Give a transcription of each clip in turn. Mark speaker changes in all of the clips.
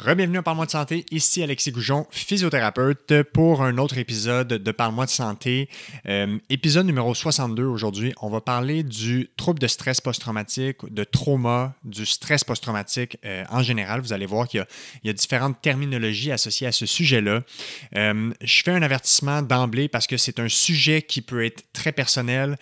Speaker 1: Rebienvenue à Parle-moi de santé, ici Alexis Goujon, physiothérapeute, pour un autre épisode de Parle-moi de santé. Euh, épisode numéro 62 aujourd'hui, on va parler du trouble de stress post-traumatique, de trauma, du stress post-traumatique euh, en général. Vous allez voir qu'il y, a différentes terminologies associées à ce sujet-là. Euh, je fais un avertissement d'emblée parce que c'est un sujet qui peut être très personnel,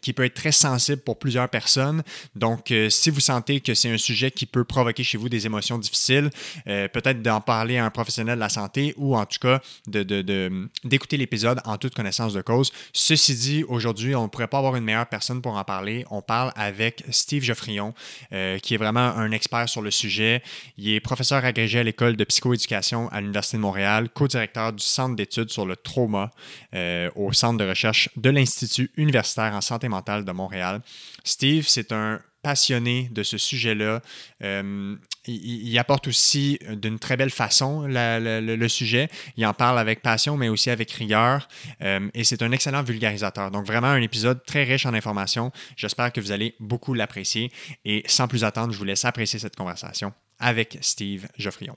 Speaker 1: qui peut être très sensible pour plusieurs personnes. Donc, si vous sentez que c'est un sujet qui peut provoquer chez vous des émotions difficiles, euh, peut-être d'en parler à un professionnel de la santé ou en tout cas d'écouter de, l'épisode en toute connaissance de cause. Ceci dit, aujourd'hui, on ne pourrait pas avoir une meilleure personne pour en parler. On parle avec Steve Geoffrion, euh, qui est vraiment un expert sur le sujet. Il est professeur agrégé à l'école de psychoéducation à l'Université de Montréal, co-directeur du Centre d'études sur le trauma euh, au Centre de recherche de l'Institut universitaire en santé mentale de Montréal. Steve, c'est un passionné de ce sujet-là. Euh, il, apporte aussi d'une très belle façon le, sujet. Il en parle avec passion, mais aussi avec rigueur. Euh, et c'est un excellent vulgarisateur. Donc, vraiment un épisode très riche en informations. J'espère que vous allez beaucoup l'apprécier. Et sans plus attendre, je vous laisse apprécier cette conversation avec Steve Geoffrion.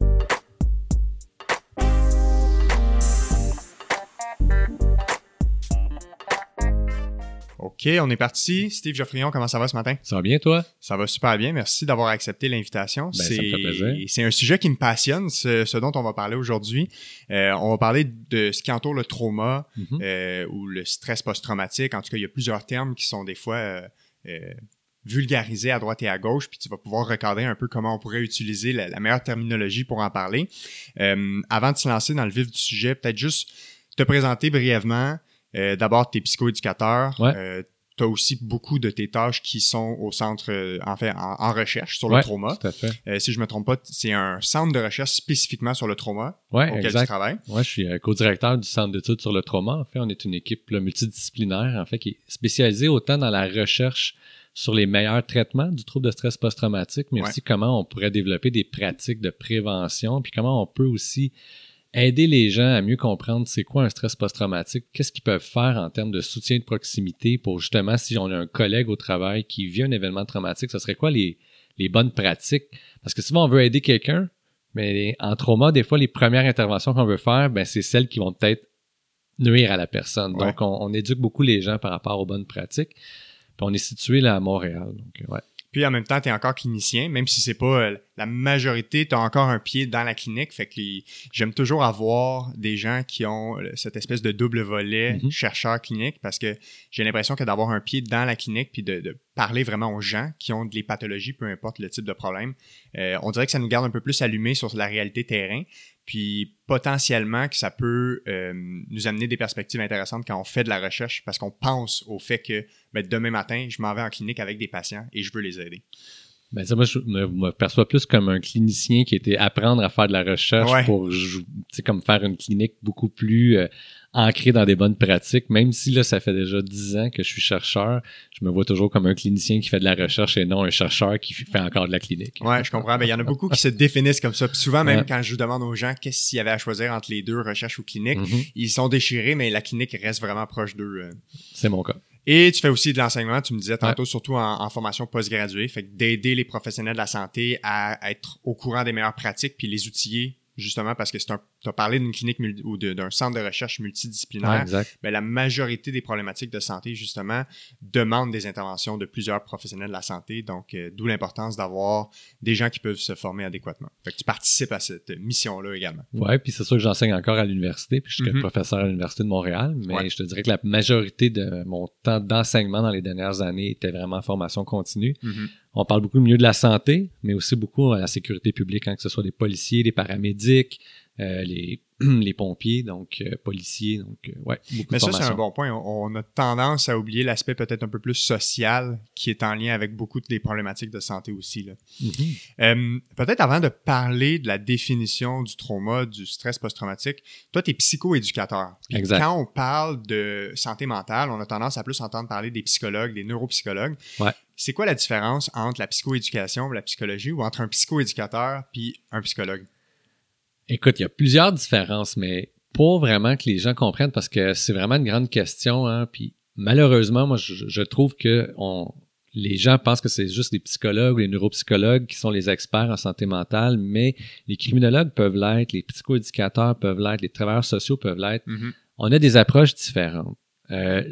Speaker 1: OK, on est parti. Steve Geoffrion, comment ça va ce matin?
Speaker 2: Ça va bien, toi?
Speaker 1: Ça va super bien. Merci d'avoir accepté l'invitation.
Speaker 2: Ben, c'est,
Speaker 1: c'est un sujet qui me passionne, ce, dont on va parler aujourd'hui. Euh, on va parler de ce qui entoure le trauma mm-hmm. euh, ou le stress post-traumatique. En tout cas, il y a plusieurs termes qui sont des fois euh, vulgarisés à droite et à gauche, puis tu vas pouvoir regarder un peu comment on pourrait utiliser la, meilleure terminologie pour en parler. avant de se lancer dans le vif du sujet, peut-être juste te présenter brièvement. Euh, d'abord, tu es psychoéducateur. Euh, tu as aussi beaucoup de tes tâches qui sont au centre, euh, en fait, en, recherche sur le trauma.
Speaker 2: Tout à fait.
Speaker 1: si je me trompe pas, c'est un centre de recherche spécifiquement sur le trauma
Speaker 2: ouais,
Speaker 1: auquel
Speaker 2: exact.
Speaker 1: tu travailles.
Speaker 2: Ouais, je suis co-directeur du centre d'études sur le trauma. En fait, on est une équipe multidisciplinaire, en fait, qui est spécialisée autant dans la recherche sur les meilleurs traitements du trouble de stress post-traumatique, mais aussi comment on pourrait développer des pratiques de prévention, puis comment on peut aussi aider les gens à mieux comprendre c'est quoi un stress post-traumatique, qu'est-ce qu'ils peuvent faire en termes de soutien de proximité pour justement si on a un collègue au travail qui vit un événement traumatique, ce serait quoi les, les bonnes pratiques? Parce que souvent on veut aider quelqu'un, mais en trauma, des fois, les premières interventions qu'on veut faire, ben, c'est celles qui vont peut-être nuire à la personne. Donc, on, on, éduque beaucoup les gens par rapport aux bonnes pratiques. Puis on est situé là à Montréal. Donc, ouais.
Speaker 1: Puis en même temps, tu es encore clinicien, même si c'est pas euh, la majorité, tu as encore un pied dans la clinique. Fait que j'aime toujours avoir des gens qui ont euh, cette espèce de double volet mm-hmm. chercheur clinique parce que j'ai l'impression que d'avoir un pied dans la clinique puis de, parler vraiment aux gens qui ont des pathologies, peu importe le type de problème, euh, on dirait que ça nous garde un peu plus allumés sur la réalité terrain puis potentiellement que ça peut euh, nous amener des perspectives intéressantes quand on fait de la recherche parce qu'on pense au fait que ben, demain matin, je m'en vais en clinique avec des patients et je veux les aider.
Speaker 2: Ben ça, moi, je me, perçois plus comme un clinicien qui était apprendre à faire de la recherche pour, tu sais, comme faire une clinique beaucoup plus euh, ancré dans des bonnes pratiques, même si là, ça fait déjà dix ans que je suis chercheur, je me vois toujours comme un clinicien qui fait de la recherche et non un chercheur qui fait encore de la clinique.
Speaker 1: Ouais, je comprends. Ben, il y en a beaucoup qui se définissent comme ça. Puis souvent, même quand je demande aux gens qu'est-ce qu'il y avait à choisir entre les deux, recherche ou clinique, mm-hmm. ils sont déchirés, mais la clinique reste vraiment proche d'eux. Euh.
Speaker 2: C'est mon cas.
Speaker 1: Et tu fais aussi de l'enseignement, tu me disais tantôt, surtout en, formation postgraduée, fait d'aider les professionnels de la santé à être au courant des meilleures pratiques puis les outiller justement parce que c'est un tu as parlé d'une clinique ou d'un centre de recherche multidisciplinaire. mais la majorité des problématiques de santé, justement, demandent des interventions de plusieurs professionnels de la santé. Donc, euh, d'où l'importance d'avoir des gens qui peuvent se former adéquatement. Fait que tu participes à cette mission-là également.
Speaker 2: Oui, puis c'est sûr que j'enseigne encore à l'université, puis je suis mm-hmm. professeur à l'Université de Montréal, mais je te dirais que la majorité de mon temps d'enseignement dans les dernières années était vraiment en formation continue. Mm-hmm. On parle beaucoup mieux de la santé, mais aussi beaucoup de la sécurité publique, hein, que ce soit des policiers, des paramédics, euh, les, les pompiers, donc euh, policiers, donc euh, ouais,
Speaker 1: Mais ça, c'est un bon point. On on a tendance à oublier l'aspect peut-être un peu plus social qui est en lien avec beaucoup des problématiques de santé aussi. Là.
Speaker 2: Mhm.
Speaker 1: Euh, peut-être avant de parler de la définition du trauma, du stress post-traumatique, toi, tu es psychoéducateur.
Speaker 2: Exact.
Speaker 1: Quand on parle de santé mentale, on a tendance à plus entendre parler des psychologues, des neuropsychologues.
Speaker 2: Ouais.
Speaker 1: C'est quoi la différence entre la psychoéducation la psychologie ou entre un psychoéducateur puis un psychologue?
Speaker 2: Écoute, il y a plusieurs différences, mais pour vraiment que les gens comprennent, parce que c'est vraiment une grande question, hein, puis malheureusement, moi, je, je trouve que on, les gens pensent que c'est juste les psychologues ou les neuropsychologues qui sont les experts en santé mentale, mais les criminologues peuvent l'être, les psychoéducateurs peuvent l'être, les travailleurs sociaux peuvent l'être.
Speaker 1: Mhm.
Speaker 2: On a des approches différentes. Euh,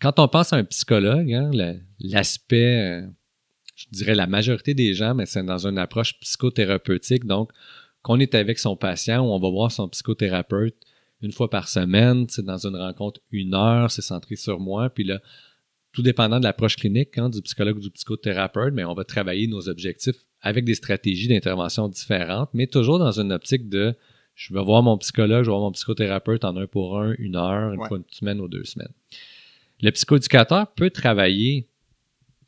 Speaker 2: quand on pense à un psychologue, hein, l'aspect, euh, je dirais la majorité des gens, mais c'est dans une approche psychothérapeutique, donc qu'on est avec son patient ou on va voir son psychothérapeute une fois par semaine, c'est dans une rencontre une heure, c'est centré sur moi, puis là, tout dépendant de l'approche clinique hein, du psychologue ou du psychothérapeute, mais on va travailler nos objectifs avec des stratégies d'intervention différentes, mais toujours dans une optique de je vais voir mon psychologue, je vais voir mon psychothérapeute en un pour un, une heure, une
Speaker 1: Ouais.
Speaker 2: fois une semaine ou deux semaines. Le psychoéducateur peut travailler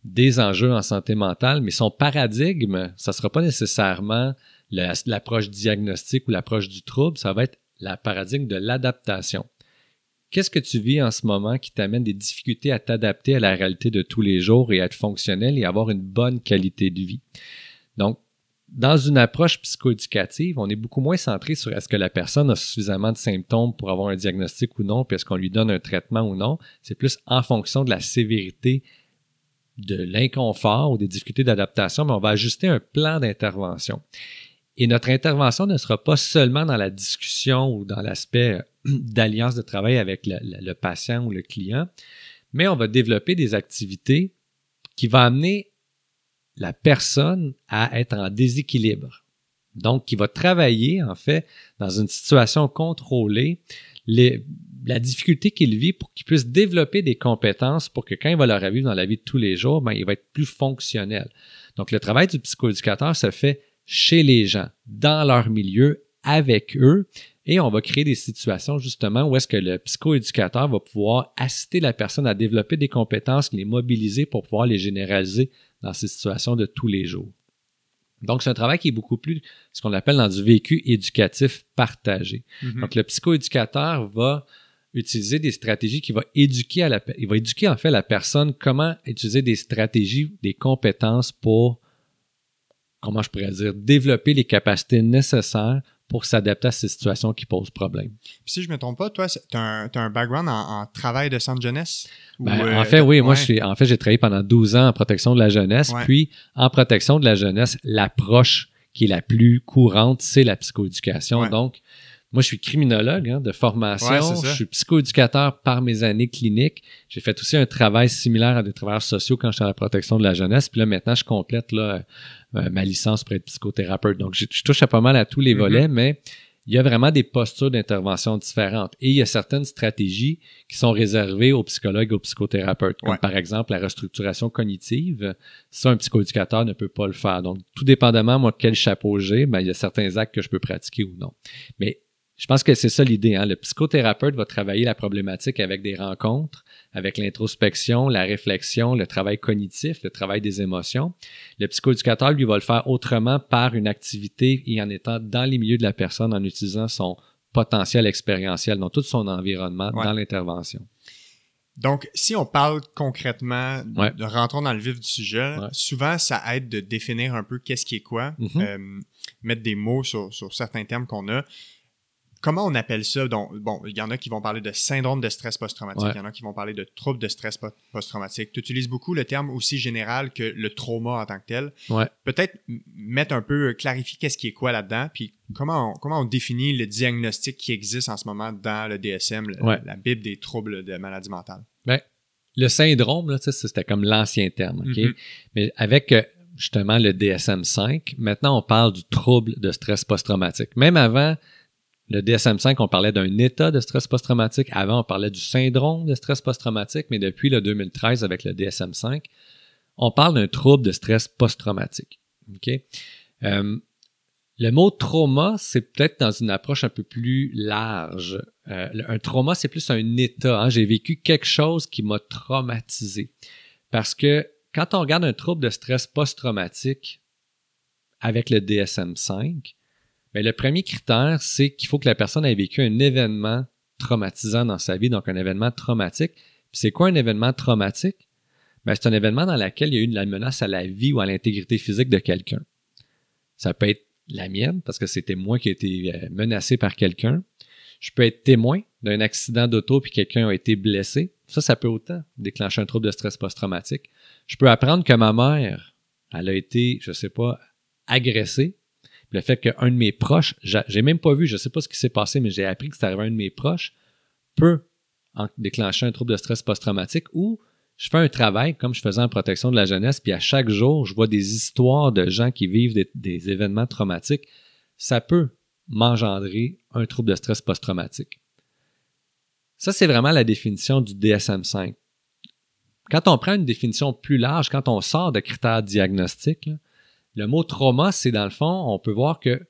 Speaker 2: des enjeux en santé mentale, mais son paradigme, ça sera pas nécessairement l'approche diagnostique ou l'approche du trouble, ça va être la paradigme de l'adaptation. Qu'est-ce que tu vis en ce moment qui t'amène des difficultés à t'adapter à la réalité de tous les jours et à être fonctionnel et avoir une bonne qualité de vie? Donc, dans une approche psychoéducative, on est beaucoup moins centré sur est-ce que la personne a suffisamment de symptômes pour avoir un diagnostic ou non, puis est-ce qu'on lui donne un traitement ou non. C'est plus en fonction de la sévérité de l'inconfort ou des difficultés d'adaptation, mais on va ajuster un plan d'intervention. Et notre intervention ne sera pas seulement dans la discussion ou dans l'aspect euh, d'alliance de travail avec le, patient ou le client, mais on va développer des activités qui vont amener la personne à être en déséquilibre. Donc, qui va travailler, en fait, dans une situation contrôlée, la difficulté qu'il vit pour qu'il puisse développer des compétences pour que quand il va le revivre dans la vie de tous les jours, ben, il va être plus fonctionnel. Donc, le travail du psychoéducateur se fait chez les gens, dans leur milieu, avec eux, et on va créer des situations justement où est-ce que le psychoéducateur va pouvoir assister la personne à développer des compétences, les mobiliser pour pouvoir les généraliser dans ces situations de tous les jours. Donc, c'est un travail qui est beaucoup plus ce qu'on appelle dans du vécu éducatif partagé.
Speaker 1: Mhm.
Speaker 2: Donc, le psychoéducateur va utiliser des stratégies qui va éduquer à la, il va éduquer en fait la personne comment utiliser des stratégies, des compétences pour, comment je pourrais dire, développer les capacités nécessaires pour s'adapter à ces situations qui posent problème.
Speaker 1: Puis si je me trompe pas, toi, tu as un, t'as un background en, en travail de centre jeunesse?
Speaker 2: Ben,
Speaker 1: euh,
Speaker 2: en fait, oui, moi,
Speaker 1: ouais.
Speaker 2: suis, en fait, j'ai travaillé pendant 12 ans en protection de la jeunesse.
Speaker 1: Ouais.
Speaker 2: Puis, en protection de la jeunesse, l'approche qui est la plus courante, c'est la psychoéducation.
Speaker 1: Ouais.
Speaker 2: Donc, moi, je suis criminologue hein, de formation.
Speaker 1: Ouais,
Speaker 2: je suis psychoéducateur par mes années cliniques. J'ai fait aussi un travail similaire à des travailleurs sociaux quand j'étais à la protection de la jeunesse. Puis là, maintenant, je complète là, euh, ma licence pour être psychothérapeute. Donc, je, je touche à pas mal à tous les
Speaker 1: Mhm.
Speaker 2: volets, mais il y a vraiment des postures d'intervention différentes. Et il y a certaines stratégies qui sont réservées aux psychologues et aux psychothérapeutes, comme
Speaker 1: Ouais.
Speaker 2: par exemple la restructuration cognitive. Ça, un psychoéducateur ne peut pas le faire. Donc, tout dépendamment, moi, quel chapeau j'ai, ben, il y a certains actes que je peux pratiquer ou non. Mais je pense que c'est ça l'idée. Hein? Le psychothérapeute va travailler la problématique avec des rencontres, avec l'introspection, la réflexion, le travail cognitif, le travail des émotions. Le psychoéducateur, lui, va le faire autrement par une activité et en étant dans les milieux de la personne, en utilisant son potentiel expérientiel, donc tout son environnement
Speaker 1: Ouais.
Speaker 2: dans l'intervention.
Speaker 1: Donc, si on parle concrètement,
Speaker 2: Ouais.
Speaker 1: de rentrons dans le vif du sujet,
Speaker 2: Ouais.
Speaker 1: souvent, ça aide de définir un peu qu'est-ce qui est quoi,
Speaker 2: Mhm.
Speaker 1: euh, mettre des mots sur, sur certains termes qu'on a. Comment on appelle ça? Donc, bon, il y en a qui vont parler de syndrome de stress post-traumatique, il
Speaker 2: Ouais.
Speaker 1: y en a qui vont parler de trouble de stress po- post-traumatique. Tu utilises beaucoup le terme aussi général que le trauma en tant que tel.
Speaker 2: Ouais.
Speaker 1: Peut-être mettre un peu, euh, clarifier qu'est-ce qui est quoi là-dedans, puis comment on, comment on définit le diagnostic qui existe en ce moment dans le DSM, le-
Speaker 2: Ouais.
Speaker 1: la Bible des troubles de maladie mentale.
Speaker 2: Ben, le syndrome, là, c'était comme l'ancien terme. OK?
Speaker 1: Mhm.
Speaker 2: Mais avec euh, justement le DSM-5, maintenant, on parle du trouble de stress post-traumatique. Même avant le DSM-5, on parlait d'un état de stress post-traumatique. Avant, on parlait du syndrome de stress post-traumatique. Mais depuis le 2013, avec le DSM-5, on parle d'un trouble de stress post-traumatique. Euh, Le mot trauma, c'est peut-être dans une approche un peu plus large. Euh, un trauma, c'est plus un état. Hein. J'ai vécu quelque chose qui m'a traumatisé. Parce que quand on regarde un trouble de stress post-traumatique avec le DSM-5, ben, le premier critère, c'est qu'il faut que la personne ait vécu un événement traumatisant dans sa vie, donc un événement traumatique. c'est quoi un événement traumatique? Ben, c'est un événement dans lequel il y a eu la menace à la vie ou à l'intégrité physique de quelqu'un. Ça peut être la mienne, parce que c'était moi qui ai été euh, menacé par quelqu'un. Je peux être témoin d'un accident d'auto puis quelqu'un a été blessé. Ça, ça peut autant déclencher un trouble de stress post-traumatique. Je peux apprendre que ma mère, elle a été, je sais pas, agressée. Le fait qu'un de mes proches, j'ai même pas vu, je sais pas ce qui s'est passé, mais j'ai appris que c'est arrivé à un de mes proches, peut déclencher un trouble de stress post-traumatique ou je fais un travail comme je faisais en protection de la jeunesse, puis à chaque jour, je vois des histoires de gens qui vivent des, des événements traumatiques. Ça peut m'engendrer un trouble de stress post-traumatique. Ça, c'est vraiment la définition du DSM-5. Quand on prend une définition plus large, quand on sort de critères diagnostiques, le mot trauma, c'est dans le fond, on peut voir que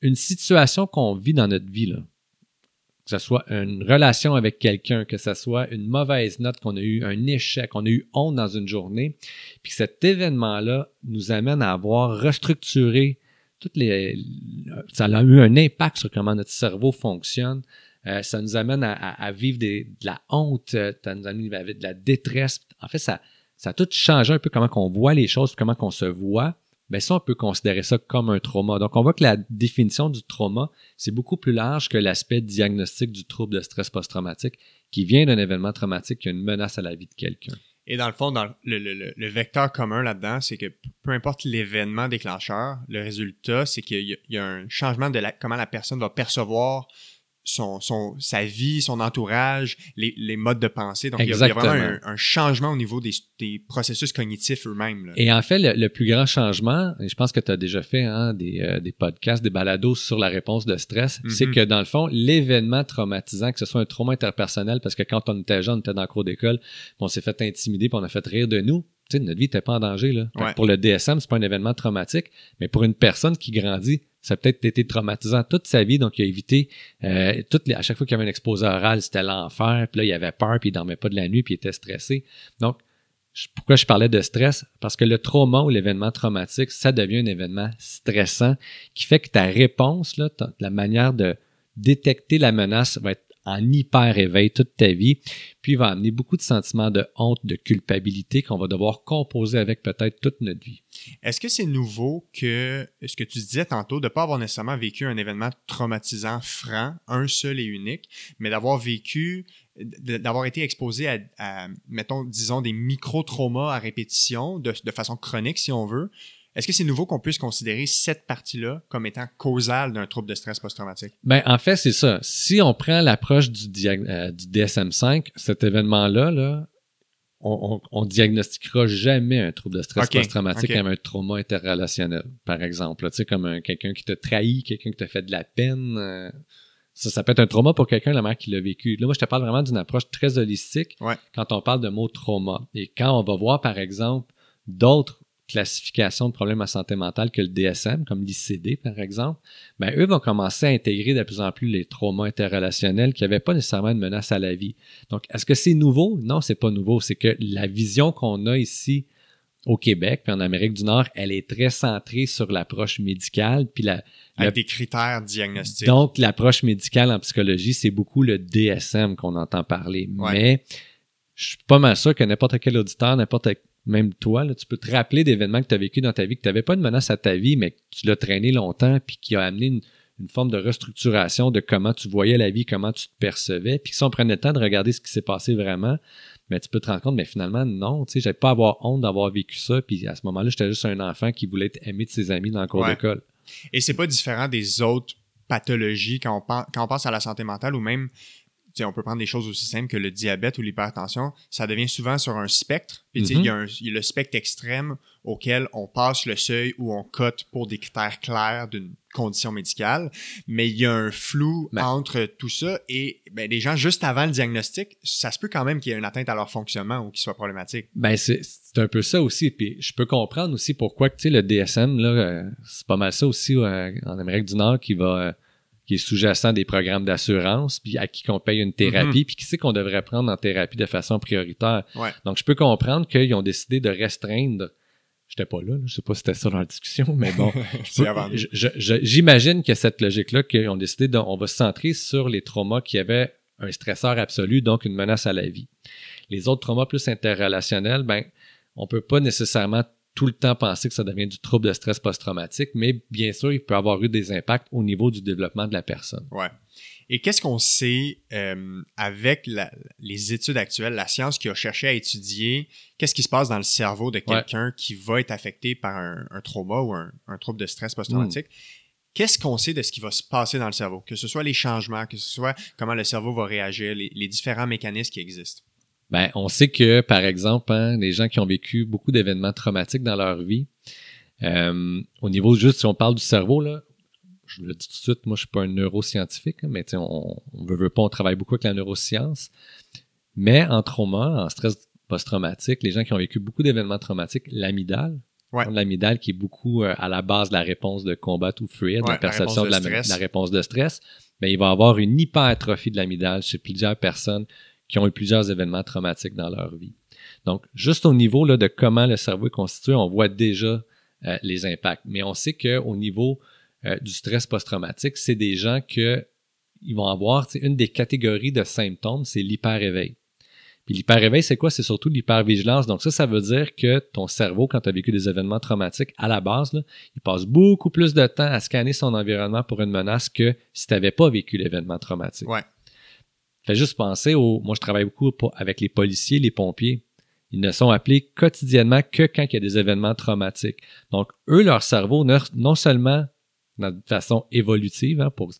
Speaker 2: une situation qu'on vit dans notre vie, que ce soit une relation avec quelqu'un, que ce soit une mauvaise note qu'on a eu, un échec, qu'on a eu honte dans une journée, puis cet événement-là nous amène à avoir restructuré toutes les. Ça a eu un impact sur comment notre cerveau fonctionne, euh, ça nous amène à, vivre de la honte, euh, ça nous amène à vivre de la détresse. En fait, ça, ça a tout changé un peu comment on voit les choses, comment on se voit. Mais ça, on peut considérer ça comme un trauma. Donc, on voit que la définition du trauma, c'est beaucoup plus large que l'aspect diagnostique du trouble de stress post-traumatique qui vient d'un événement traumatique qui a une menace à la vie de quelqu'un.
Speaker 1: Et dans le fond, le, vecteur commun là-dedans, c'est que peu importe l'événement déclencheur, le résultat, c'est qu'il y, a un changement de la, comment la personne va percevoir son, son, sa vie, son entourage, les, les modes de pensée. Donc, il y, a, vraiment un, changement au niveau des, des processus cognitifs eux-mêmes.
Speaker 2: Et en fait, le, plus grand changement, et je pense que tu as déjà fait hein, des, euh, des podcasts, des balados sur la réponse de stress, c'est mm-hmm. que dans le fond, l'événement traumatisant, que ce soit un trauma interpersonnel, parce que quand on était jeune, on était dans le cours d'école, on s'est fait intimider, puis on a fait rire de nous, tu sais, notre vie n'était pas en danger. Là. Pour le DSM, c'est pas un événement traumatique, mais pour une personne qui grandit, ça a peut-être été traumatisant toute sa vie, donc il a évité euh, toutes les, à chaque fois qu'il y avait un exposé oral, c'était l'enfer, puis là, il avait peur, puis il dormait pas de la nuit, puis il était stressé. Donc, pourquoi je parlais de stress? Parce que le trauma ou l'événement traumatique, ça devient un événement stressant qui fait que ta réponse, là, la manière de détecter la menace va être en hyper éveil toute ta vie, puis va amener beaucoup de sentiments de honte, de culpabilité qu'on va devoir composer avec peut-être toute notre vie.
Speaker 1: Est-ce que c'est nouveau que ce que tu disais tantôt, de ne pas avoir nécessairement vécu un événement traumatisant franc, un seul et unique, mais d'avoir vécu, d'avoir été exposé à, mettons, disons, des micro-traumas à répétition, de façon chronique si on veut, est-ce que c'est nouveau qu'on puisse considérer cette partie-là comme étant causale d'un trouble de stress post-traumatique?
Speaker 2: Ben, en fait, c'est ça. Si on prend l'approche du, euh, du DSM-5, cet événement-là, là, on, on, diagnostiquera jamais un trouble de stress post-traumatique comme un trauma interrelationnel, par exemple. Tu sais, comme quelqu'un qui t'a trahi, quelqu'un qui t'a fait de la peine. Euh, ça, ça peut être un trauma pour quelqu'un, la mère qui l'a vécu. Là, moi, je te parle vraiment d'une approche très holistique quand on parle de mot trauma. Et quand on va voir, par exemple, d'autres classification de problèmes à santé mentale que le DSM, comme l'ICD par exemple, ben, eux vont commencer à intégrer de plus en plus les traumas interrelationnels qui n'avaient pas nécessairement une menace à la vie. Donc, est-ce que c'est nouveau? Non, c'est pas nouveau. C'est que la vision qu'on a ici au Québec puis en Amérique du Nord, elle est très centrée sur l'approche médicale puis la
Speaker 1: avec des critères diagnostiques.
Speaker 2: Donc l'approche médicale en psychologie, c'est beaucoup le DSM qu'on entend parler, mais je suis pas mal sûr que n'importe quel auditeur, n'importe même toi, là, tu peux te rappeler d'événements que tu as vécu dans ta vie, que tu n'avais pas de menace à ta vie, mais que tu l'as traîné longtemps, puis qui a amené une, forme de restructuration de comment tu voyais la vie, comment tu te percevais. Puis si on prenait le temps de regarder ce qui s'est passé vraiment, mais tu peux te rendre compte, mais finalement, non, tu sais, j'avais pas à avoir honte d'avoir vécu ça. Puis à ce moment-là, j'étais juste un enfant qui voulait être aimé de ses amis dans le cours d'école.
Speaker 1: Et c'est pas différent des autres pathologies quand on, quand on pense à la santé mentale ou même on peut prendre des choses aussi simples que le diabète ou l'hypertension, ça devient souvent sur un spectre. Puis, il, y a mm-hmm. le spectre extrême auquel on passe le seuil où on cote pour des critères clairs d'une condition médicale, mais il y a un flou
Speaker 2: Ben.
Speaker 1: entre tout ça et ben, les gens, juste avant le diagnostic, ça se peut quand même qu'il y ait une atteinte à leur fonctionnement ou qu'il soit problématique.
Speaker 2: Ben, c'est un peu ça aussi. Puis je peux comprendre aussi pourquoi que, le DSM, là, euh, c'est pas mal ça aussi euh, en Amérique du Nord qui va euh, qui est sous-jacent des programmes d'assurance, puis à qui qu'on paye une thérapie, puis qui sait qu'on devrait prendre en thérapie de façon prioritaire.
Speaker 1: Ouais.
Speaker 2: Donc, je peux comprendre qu'ils ont décidé de restreindre. J'étais pas là, là, je sais pas si c'était ça dans la discussion, mais bon.
Speaker 1: C'est
Speaker 2: J'imagine que cette logique-là, qu'ils ont décidé de, on va se centrer sur les traumas qui avaient un stresseur absolu, donc une menace à la vie. Les autres traumas plus interrelationnels, ben, on peut pas nécessairement tout le temps penser que ça devient du trouble de stress post-traumatique, mais bien sûr, il peut avoir eu des impacts au niveau du développement de la personne.
Speaker 1: Ouais. Et qu'est-ce qu'on sait euh, avec la- les études actuelles, la science qui a cherché à étudier qu'est-ce qui se passe dans le cerveau de quelqu'un qui va être affecté par un, un trauma ou un, un trouble de stress post-traumatique? Qu'est-ce qu'on sait de ce qui va se passer dans le cerveau? Que ce soit les changements, que ce soit comment le cerveau va réagir, les, les différents mécanismes qui existent.
Speaker 2: Ben, on sait que, par exemple, hein, les gens qui ont vécu beaucoup d'événements traumatiques dans leur vie, euh, au niveau juste, si on parle du cerveau, là, je vous le dis tout de suite, moi, je suis pas un neuroscientifique, hein, mais on, on veut, veut pas, on travaille beaucoup avec la neuroscience. Mais en trauma, en stress post-traumatique, les gens qui ont vécu beaucoup d'événements traumatiques, l'amygdale,
Speaker 1: Ouais.
Speaker 2: l'amygdale qui est beaucoup euh, à la base de la réponse de combat ou fuir, de
Speaker 1: Ouais,
Speaker 2: la perception de la,
Speaker 1: de stress.
Speaker 2: de la réponse de stress, ben, il va avoir une hypertrophie de l'amygdale chez plusieurs personnes qui ont eu plusieurs événements traumatiques dans leur vie. Donc, juste au niveau là, de comment le cerveau est constitué, on voit déjà euh, les impacts. Mais on sait qu'au niveau euh, du stress post-traumatique, c'est des gens que ils vont avoir, une des catégories de symptômes, c'est l'hyper-éveil. Puis l'hyper-éveil, c'est quoi? C'est surtout l'hypervigilance. Donc ça, ça veut dire que ton cerveau, quand tu as vécu des événements traumatiques, à la base, il passe beaucoup plus de temps à scanner son environnement pour une menace que si tu n'avais pas vécu l'événement traumatique.
Speaker 1: Ouais.
Speaker 2: Fais juste penser au. Moi, je travaille beaucoup avec les policiers, les pompiers. Ils ne sont appelés quotidiennement que quand il y a des événements traumatiques. Donc, eux, leur cerveau, non seulement de façon évolutive, hein, pour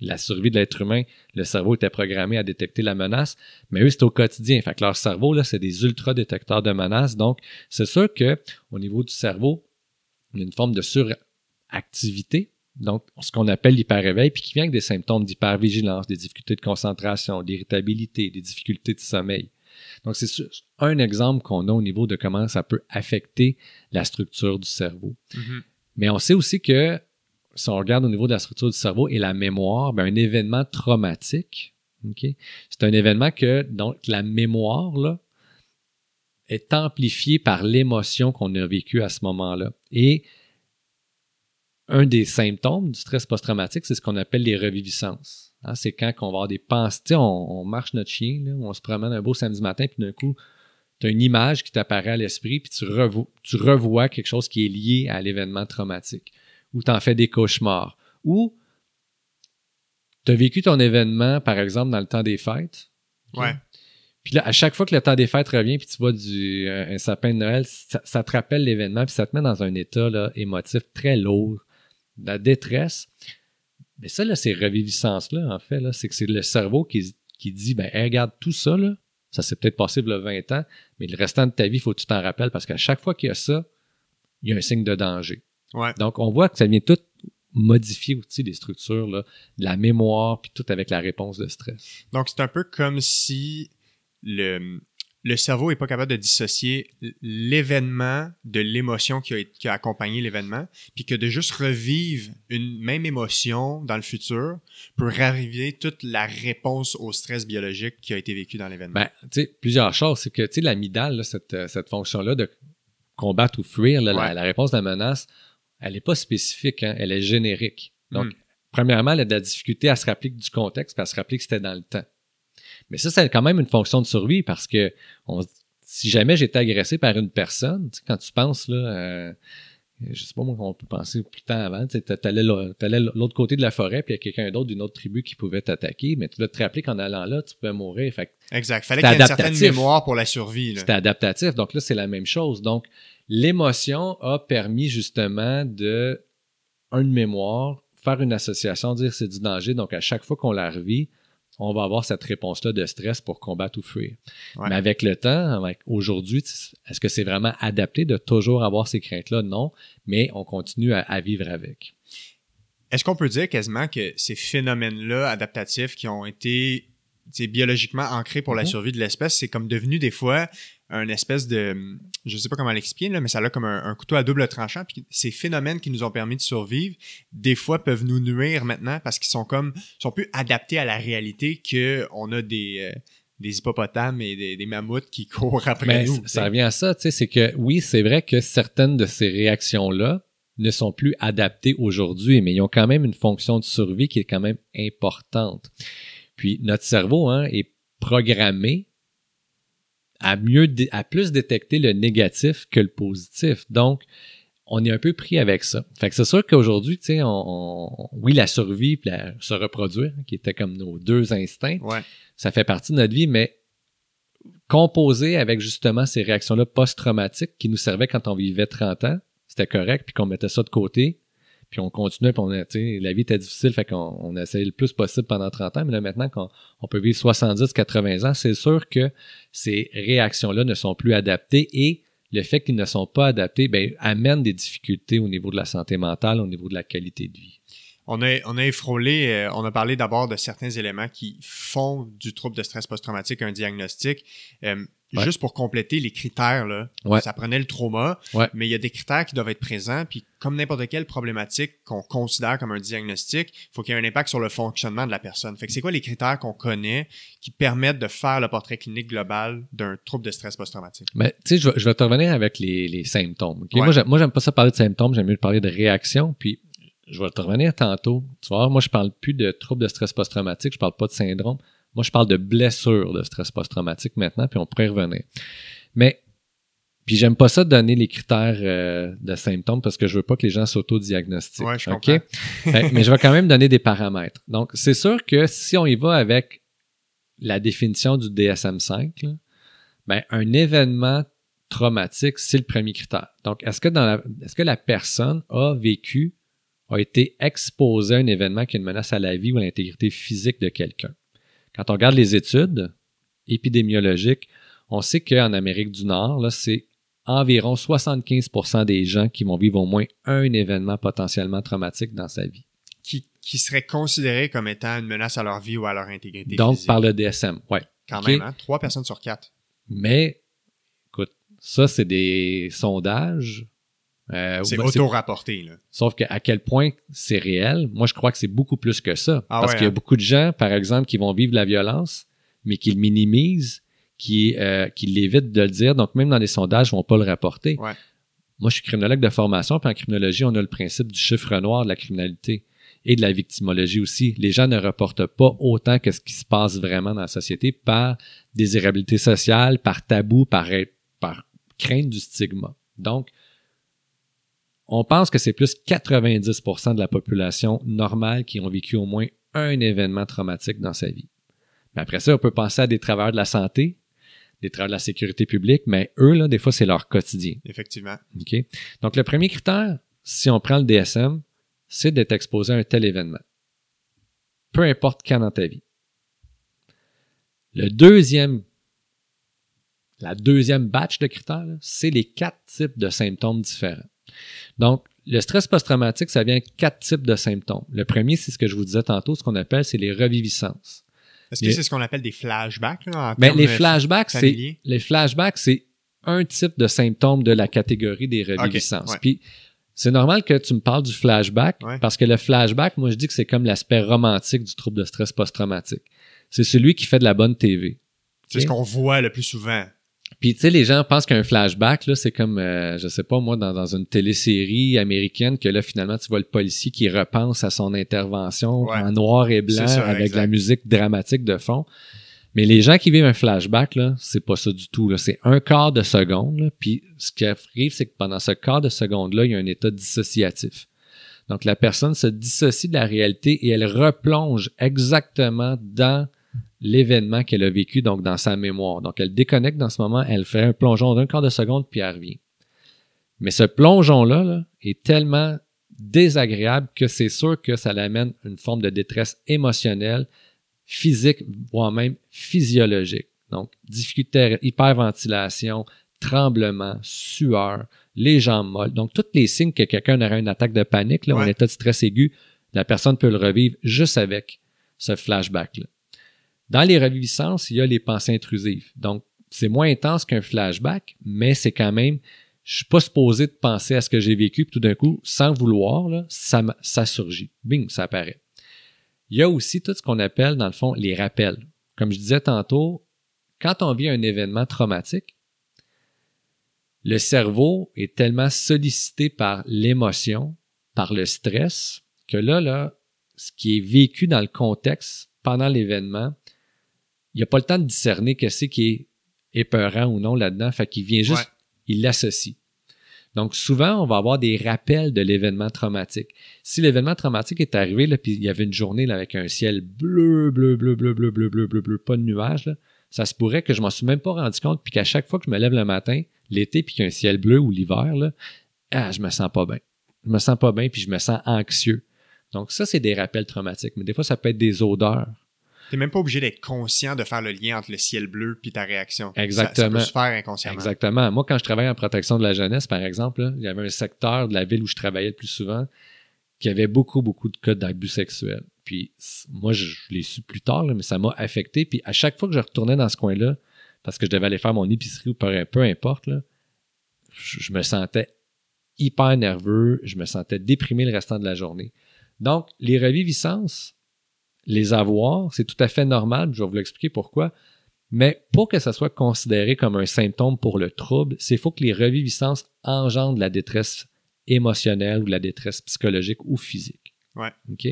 Speaker 2: la survie de l'être humain, le cerveau était programmé à détecter la menace, mais eux, c'est au quotidien. Fait que leur cerveau, là, c'est des ultra-détecteurs de menaces. Donc, c'est sûr que au niveau du cerveau, il y a une forme de suractivité. Donc, ce qu'on appelle l'hyper-éveil, puis qui vient avec des symptômes d'hypervigilance, des difficultés de concentration, d'irritabilité, des difficultés de sommeil. Donc, c'est un exemple qu'on a au niveau de comment ça peut affecter la structure du cerveau.
Speaker 1: Mhm.
Speaker 2: Mais on sait aussi que si on regarde au niveau de la structure du cerveau et la mémoire, ben, un événement traumatique, c'est un événement que donc la mémoire là, est amplifiée par l'émotion qu'on a vécue à ce moment-là. Et un des symptômes du stress post-traumatique, c'est ce qu'on appelle les reviviscences. Hein, c'est quand on va avoir des pensées, on, on marche notre chien, là, on se promène un beau samedi matin, puis d'un coup, tu as une image qui t'apparaît à l'esprit, puis tu, revo- tu revois quelque chose qui est lié à l'événement traumatique, ou tu en fais des cauchemars, ou tu as vécu ton événement, par exemple, dans le temps des fêtes.
Speaker 1: Ouais.
Speaker 2: Puis là, à chaque fois que le temps des fêtes revient, puis tu vois du, un, un sapin de Noël, ça, ça te rappelle l'événement, puis ça te met dans un état là, émotif très lourd, la détresse. Mais ça, là, ces reviviscences-là, en fait, là, c'est que c'est le cerveau qui, qui dit, ben, hey, regarde, tout ça, là, ça s'est peut-être passé il y a 20 ans, mais le restant de ta vie, il faut que tu t'en rappelles, parce qu'à chaque fois qu'il y a ça, il y a un signe de danger.
Speaker 1: Ouais.
Speaker 2: Donc, on voit que ça vient tout modifier aussi les structures, là, de la mémoire, puis tout avec la réponse de stress.
Speaker 1: Donc, c'est un peu comme si le, le cerveau n'est pas capable de dissocier l'événement de l'émotion qui a, qui a accompagné l'événement, puis que de juste revivre une même émotion dans le futur peut raviver toute la réponse au stress biologique qui a été vécu dans l'événement.
Speaker 2: Ben, tu sais, plusieurs choses. C'est que, tu sais, l'amygdale, là, cette, euh, cette fonction-là de combattre ou fuir, là, la, réponse de la menace, elle n'est pas spécifique, hein, elle est générique. Donc,
Speaker 1: Mm.
Speaker 2: premièrement, elle a de la difficulté à se rappeler du contexte, puis à se rappeler que c'était dans le temps. Mais ça, c'est quand même une fonction de survie parce que on, si jamais j'étais agressé par une personne, tu sais, quand tu penses, là, euh, je sais pas moi, on peut penser plus temps avant, tu sais, de l'autre côté de la forêt, puis il y a quelqu'un d'autre d'une autre tribu qui pouvait t'attaquer, mais tu dois te rappeler qu'en allant là, tu pouvais mourir. Fait
Speaker 1: exact. Fallait qu'il y ait une certaine mémoire pour la survie.
Speaker 2: c'était adaptatif. Donc là, c'est la même chose. Donc, l'émotion a permis justement de, une mémoire, faire une association, dire c'est du danger. Donc, à chaque fois qu'on la revit, on va avoir cette réponse-là de stress pour combattre ou fuir.
Speaker 1: Ouais.
Speaker 2: Mais avec le temps, avec aujourd'hui, est-ce que c'est vraiment adapté de toujours avoir ces craintes-là? Non, mais on continue à, à vivre avec.
Speaker 1: est-ce qu'on peut dire quasiment que ces phénomènes-là adaptatifs qui ont été biologiquement ancrés pour la mhm. survie de l'espèce, c'est comme devenu des fois un espèce de, je sais pas comment l'expliquer, mais ça a comme un, couteau à double tranchant. Puis ces phénomènes qui nous ont permis de survivre, des fois peuvent nous nuire maintenant parce qu'ils sont comme, sont plus adaptés à la réalité que on a des, euh, des hippopotames et des, mammouths qui courent après nous.
Speaker 2: Ça revient à ça, tu sais, c'est que oui, c'est vrai que certaines de ces réactions-là ne sont plus adaptées aujourd'hui, mais ils ont quand même une fonction de survie qui est quand même importante. Puis notre cerveau hein, est programmé à mieux, à plus détecter le négatif que le positif. Donc, on est un peu pris avec ça. Fait que c'est sûr qu'aujourd'hui, tu sais, on, oui, la survie puis se reproduire, qui était comme nos deux instincts, ça fait partie de notre vie, mais composé avec justement ces réactions-là post-traumatiques qui nous servaient quand on vivait 30 ans, c'était correct, puis qu'on mettait ça de côté, puis on continuait, puis on, la vie était difficile, fait qu'on on essayait le plus possible pendant 30 ans, mais là maintenant qu'on on peut vivre 70, 80 ans, c'est sûr que ces réactions-là ne sont plus adaptées et le fait qu'ils ne sont pas adaptés ben, amène des difficultés au niveau de la santé mentale, au niveau de la qualité de vie.
Speaker 1: On a, on a effrôlé, euh, on a parlé d'abord de certains éléments qui font du trouble de stress post-traumatique un diagnostic. Euh, Juste pour compléter les critères, là, ça prenait le trauma, mais il y a des critères qui doivent être présents. Puis comme n'importe quelle problématique qu'on considère comme un diagnostic, il faut qu'il y ait un impact sur le fonctionnement de la personne. Fait que c'est quoi les critères qu'on connaît qui permettent de faire le portrait clinique global d'un trouble de stress post-traumatique?
Speaker 2: Mais tu sais, je, vais te revenir avec les, symptômes. Moi, j'aime pas ça parler de symptômes, j'aime mieux parler de réactions. Puis je vais te revenir tantôt. Tu vois, moi, je parle plus de trouble de stress post-traumatique, je parle pas de syndrome. Moi, je parle de blessure de stress post-traumatique maintenant, puis on pourrait y revenir. Mais, puis j'aime pas ça de donner les critères euh, de symptômes parce que je veux pas que les gens s'auto-diagnostiquent.
Speaker 1: Ouais, je comprends.
Speaker 2: mais je vais quand même donner des paramètres. Donc, c'est sûr que si on y va avec la définition du DSM-5, ben, un événement traumatique, c'est le premier critère. Donc, est-ce que, dans la, est-ce que la personne a vécu, a été exposée à un événement qui est une menace à la vie ou à l'intégrité physique de quelqu'un? Quand on regarde les études épidémiologiques, on sait qu'en Amérique du Nord, c'est environ 75% des gens qui vont vivre au moins un événement potentiellement traumatique dans sa vie.
Speaker 1: Qui, qui serait considéré comme étant une menace à leur vie ou à leur intégrité
Speaker 2: Donc, par le DSM, oui.
Speaker 1: Quand même, hein? Trois personnes sur quatre.
Speaker 2: Mais, écoute, ça, c'est des sondages
Speaker 1: euh, c'est auto-rapporté. Là.
Speaker 2: Sauf qu'à quel point c'est réel, moi je crois que c'est beaucoup plus que ça. Ah parce qu'il y a hein? beaucoup de gens, par exemple, qui vont vivre la violence, mais qui le minimisent, qui, euh, qui l'évitent de le dire. Donc même dans les sondages, ils vont pas le rapporter. Moi, je suis criminologue de formation, puis en criminologie, on a le principe du chiffre noir de la criminalité et de la victimologie aussi. Les gens ne reportent pas autant que ce qui se passe vraiment dans la société par désirabilité sociale, par tabou, par, par crainte du stigma. Donc, on pense que c'est plus 90% de la population normale qui ont vécu au moins un événement traumatique dans sa vie. Mais après ça, on peut penser à des travailleurs de la santé, des travailleurs de la sécurité publique, mais eux, là, des fois, c'est leur quotidien.
Speaker 1: Effectivement.
Speaker 2: OK? Donc, le premier critère, si on prend le DSM, c'est d'être exposé à un tel événement. Peu importe quand dans ta vie. Le deuxième, la deuxième batch de critères, c'est les quatre types de symptômes différents. Donc, le stress post-traumatique, ça vient quatre types de symptômes. Le premier, c'est ce que je vous disais tantôt, ce qu'on appelle, c'est les reviviscences.
Speaker 1: Est-ce que c'est ce qu'on appelle des flashbacks? Là,
Speaker 2: ben, les flashbacks, c'est les flashbacks, c'est un type de symptôme de la catégorie des reviviscences. Puis c'est normal que tu me parles du flashback parce que le flashback, moi je dis que c'est comme l'aspect romantique du trouble de stress post-traumatique. C'est celui qui fait de la bonne TV.
Speaker 1: C'est ce qu'on voit le plus souvent.
Speaker 2: Puis tu sais, les gens pensent qu'un flashback, là, c'est comme, euh, je sais pas moi, dans, dans, une télésérie américaine, que là, finalement, tu vois le policier qui repense à son intervention en noir et blanc avec la musique dramatique de fond. Mais les gens qui vivent un flashback, là, c'est pas ça du tout. C'est un quart de seconde. puis ce qui arrive, c'est que pendant ce quart de seconde-là, il y a un état dissociatif. Donc la personne se dissocie de la réalité et elle replonge exactement dans l'événement qu'elle a vécu donc dans sa mémoire. Donc elle déconnecte dans ce moment, elle fait un plongeon d'un quart de seconde puis elle revient. Mais ce plongeon-là est tellement désagréable que c'est sûr que ça l'amène une forme de détresse émotionnelle, physique, voire même physiologique. Donc, difficulté, hyperventilation, tremblement, sueur, les jambes molles. Donc, tous les signes que quelqu'un aurait une attaque de panique, là, un état de stress aigu, la personne peut le revivre juste avec ce flashback-là. Dans les reviviscences, il y a les pensées intrusives. Donc, c'est moins intense qu'un flashback, mais c'est quand même, je suis pas supposé de penser à ce que j'ai vécu, puis tout d'un coup, sans vouloir, ça, ça surgit. Bing, ça apparaît. Il y a aussi tout ce qu'on appelle, dans le fond, les rappels. Comme je disais tantôt, quand on vit un événement traumatique, le cerveau est tellement sollicité par l'émotion, par le stress, que là, là, ce qui est vécu dans le contexte pendant l'événement, il a pas le temps de discerner qu'est-ce qui est épeurant ou non là-dedans. Fait qu'il vient juste, il l'associe. Donc, souvent, on va avoir des rappels de l'événement traumatique. Si l'événement traumatique est arrivé, là, puis il y avait une journée là, avec un ciel bleu, bleu, bleu, bleu, bleu, bleu, bleu, bleu, bleu, pas de nuages, ça se pourrait que je m'en suis même pas rendu compte, puis qu'à chaque fois que je me lève le matin, l'été, puis qu'il y a un ciel bleu ou l'hiver, là, ah, je me sens pas bien. Je me sens pas bien, puis je me sens anxieux. Donc, ça, c'est des rappels traumatiques. Mais des fois, ça peut être des odeurs.
Speaker 1: T'es même pas obligé d'être conscient de faire le lien entre le ciel bleu puis ta réaction.
Speaker 2: Exactement.
Speaker 1: Ça, peut se faire inconsciemment.
Speaker 2: Exactement. Moi, quand je travaillais en protection de la jeunesse, par exemple, il y avait un secteur de la ville où je travaillais le plus souvent qui avait beaucoup, beaucoup de cas d'abus sexuels. Puis moi, je, l'ai su plus tard, mais ça m'a affecté. Puis à chaque fois que je retournais dans ce coin-là, parce que je devais aller faire mon épicerie ou peu, peu importe, là, je, je me sentais hyper nerveux, je me sentais déprimé le restant de la journée. Donc, les reviviscences, les avoir, c'est tout à fait normal, je vais vous l'expliquer pourquoi. Mais pour que ça soit considéré comme un symptôme pour le trouble, c'est faut que les reviviscences engendrent la détresse émotionnelle ou la détresse psychologique ou physique.
Speaker 1: Ouais.
Speaker 2: OK?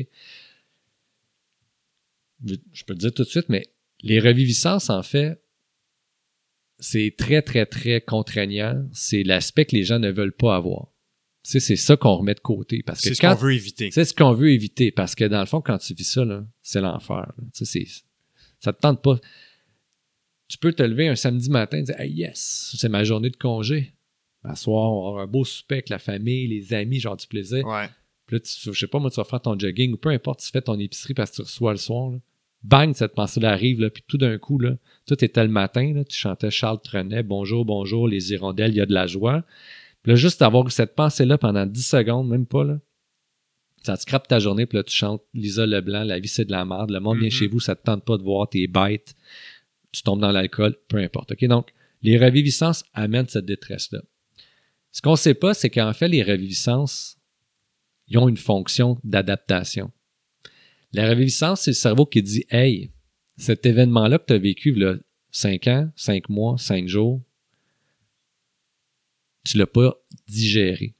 Speaker 2: Je peux le dire tout de suite, mais les reviviscences, en fait, c'est très, très, très contraignant. C'est l'aspect que les gens ne veulent pas avoir c'est ça qu'on remet de côté. Parce que
Speaker 1: c'est ce qu'on veut éviter.
Speaker 2: C'est ce qu'on veut éviter. Parce que dans le fond, quand tu vis ça, c'est l'enfer. Ça te tente pas. Tu peux te lever un samedi matin et dire hey, yes, c'est ma journée de congé. Un soir, on va avoir un beau souper avec la famille, les amis, genre du plaisir.
Speaker 1: Ouais.
Speaker 2: Puis là, tu, je sais pas, moi, tu vas faire ton jogging ou peu importe, tu fais ton épicerie parce que tu reçois le soir. Bang, cette pensée-là arrive, là, puis tout d'un coup, là, tout était le matin, là, tu chantais Charles Trenet, bonjour, bonjour, les hirondelles, il y a de la joie là, juste avoir cette pensée-là pendant 10 secondes, même pas, là, ça te scrape ta journée, puis là, tu chantes Lisa Leblanc, la vie c'est de la merde, le monde vient mm-hmm. chez vous, ça te tente pas de voir, tes bêtes, tu tombes dans l'alcool, peu importe. OK? Donc, les reviviscences amènent cette détresse-là. Ce qu'on sait pas, c'est qu'en fait, les reviviscences, ils ont une fonction d'adaptation. La reviviscence, c'est le cerveau qui dit Hey, cet événement-là que tu as vécu, là, 5 ans, 5 mois, 5 jours, tu l'as pas digéré.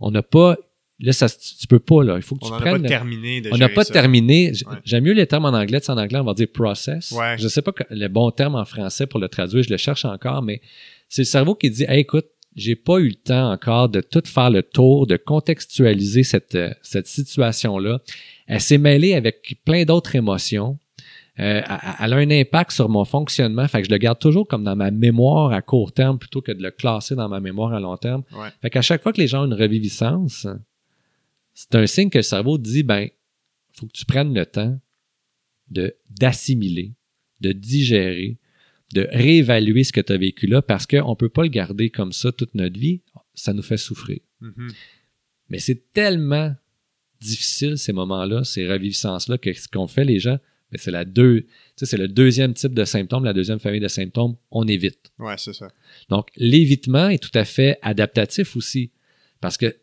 Speaker 2: On n'a pas Là, ça, tu peux pas, là. Il faut que tu
Speaker 1: on
Speaker 2: prennes.
Speaker 1: Pas terminé de
Speaker 2: on n'a pas terminé. J'aime mieux les termes en anglais. En anglais, on va dire process.
Speaker 1: Ouais.
Speaker 2: Je sais pas le bon terme en français pour le traduire. Je le cherche encore, mais c'est le cerveau qui dit, hey, écoute, j'ai pas eu le temps encore de tout faire le tour, de contextualiser cette, euh, cette situation-là. Elle s'est mêlée avec plein d'autres émotions. Euh, elle a un impact sur mon fonctionnement. Fait que je le garde toujours comme dans ma mémoire à court terme plutôt que de le classer dans ma mémoire à long terme.
Speaker 1: Ouais.
Speaker 2: Fait qu'à chaque fois que les gens ont une reviviscence, c'est un signe que le cerveau dit ben, faut que tu prennes le temps de d'assimiler, de digérer, de réévaluer ce que tu as vécu là parce qu'on ne peut pas le garder comme ça toute notre vie. Ça nous fait souffrir.
Speaker 1: Mm-hmm.
Speaker 2: Mais c'est tellement difficile ces moments-là, ces reviviscences-là, que ce qu'on fait les gens, mais c'est la deux, c'est le deuxième type de symptômes, la deuxième famille de symptômes, on évite.
Speaker 1: Ouais, c'est ça.
Speaker 2: Donc, l'évitement est tout à fait adaptatif aussi. Parce que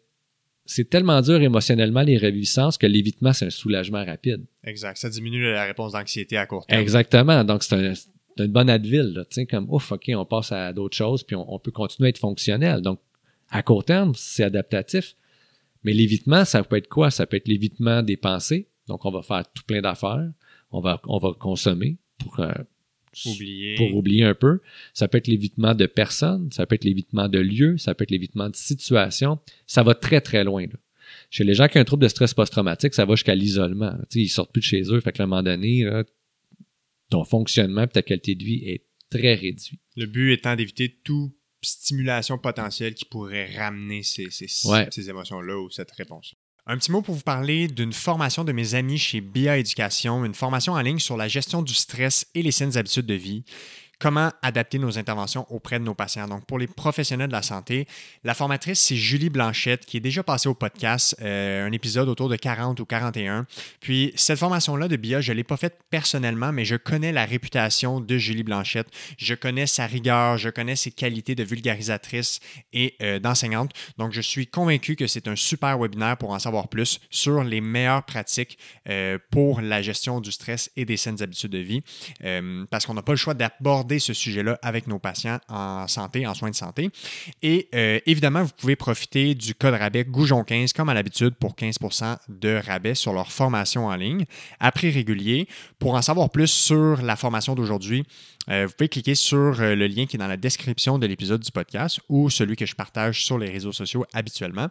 Speaker 2: c'est tellement dur émotionnellement, les reviviscences, que l'évitement, c'est un soulagement rapide.
Speaker 1: Exact. Ça diminue la réponse d'anxiété à court terme.
Speaker 2: Exactement. Donc, c'est un, une bonne Advil, tu sais, comme, ouf, OK, on passe à d'autres choses, puis on, peut continuer à être fonctionnel. Donc, à court terme, c'est adaptatif. Mais l'évitement, ça peut être quoi? Ça peut être l'évitement des pensées. Donc, on va faire tout plein d'affaires on va, on va consommer pour, euh,
Speaker 1: oublier.
Speaker 2: pour oublier un peu. Ça peut être l'évitement de personnes, ça peut être l'évitement de lieux, ça peut être l'évitement de situations. Ça va très, très loin. Chez les gens qui ont un trouble de stress post-traumatique, ça va jusqu'à l'isolement. Ils sortent plus de chez eux. Fait qu'à un moment donné, ton fonctionnement et ta qualité de vie est très réduit.
Speaker 1: Le but étant d'éviter toute stimulation potentielle qui pourrait ramener ces, ces, ces émotions-là ou cette réponse. Un petit mot pour vous parler d'une formation de mes amis chez BIA Éducation, une formation en ligne sur la gestion du stress et les saines habitudes de vie. Comment adapter nos interventions auprès de nos patients. Donc, pour les professionnels de la santé, la formatrice, c'est Julie Blanchette, qui est déjà passée au podcast, euh, un épisode autour de 40 ou 41. Puis, cette formation-là de BIA, je ne l'ai pas faite personnellement, mais je connais la réputation de Julie Blanchette. Je connais sa rigueur, je connais ses qualités de vulgarisatrice et euh, d'enseignante. Donc, je suis convaincu que c'est un super webinaire pour en savoir plus sur les meilleures pratiques euh, pour la gestion du stress et des saines habitudes de vie, parce qu'on n'a pas le choix d'aborder ce sujet-là avec nos patients en santé, en soins de santé. Et euh, évidemment, vous pouvez profiter du code rabais Goujon15 comme à l'habitude pour 15 de rabais sur leur formation en ligne à prix régulier. Pour en savoir plus sur la formation d'aujourd'hui, euh, vous pouvez cliquer sur euh, le lien qui est dans la description de l'épisode du podcast ou celui que je partage sur les réseaux sociaux habituellement.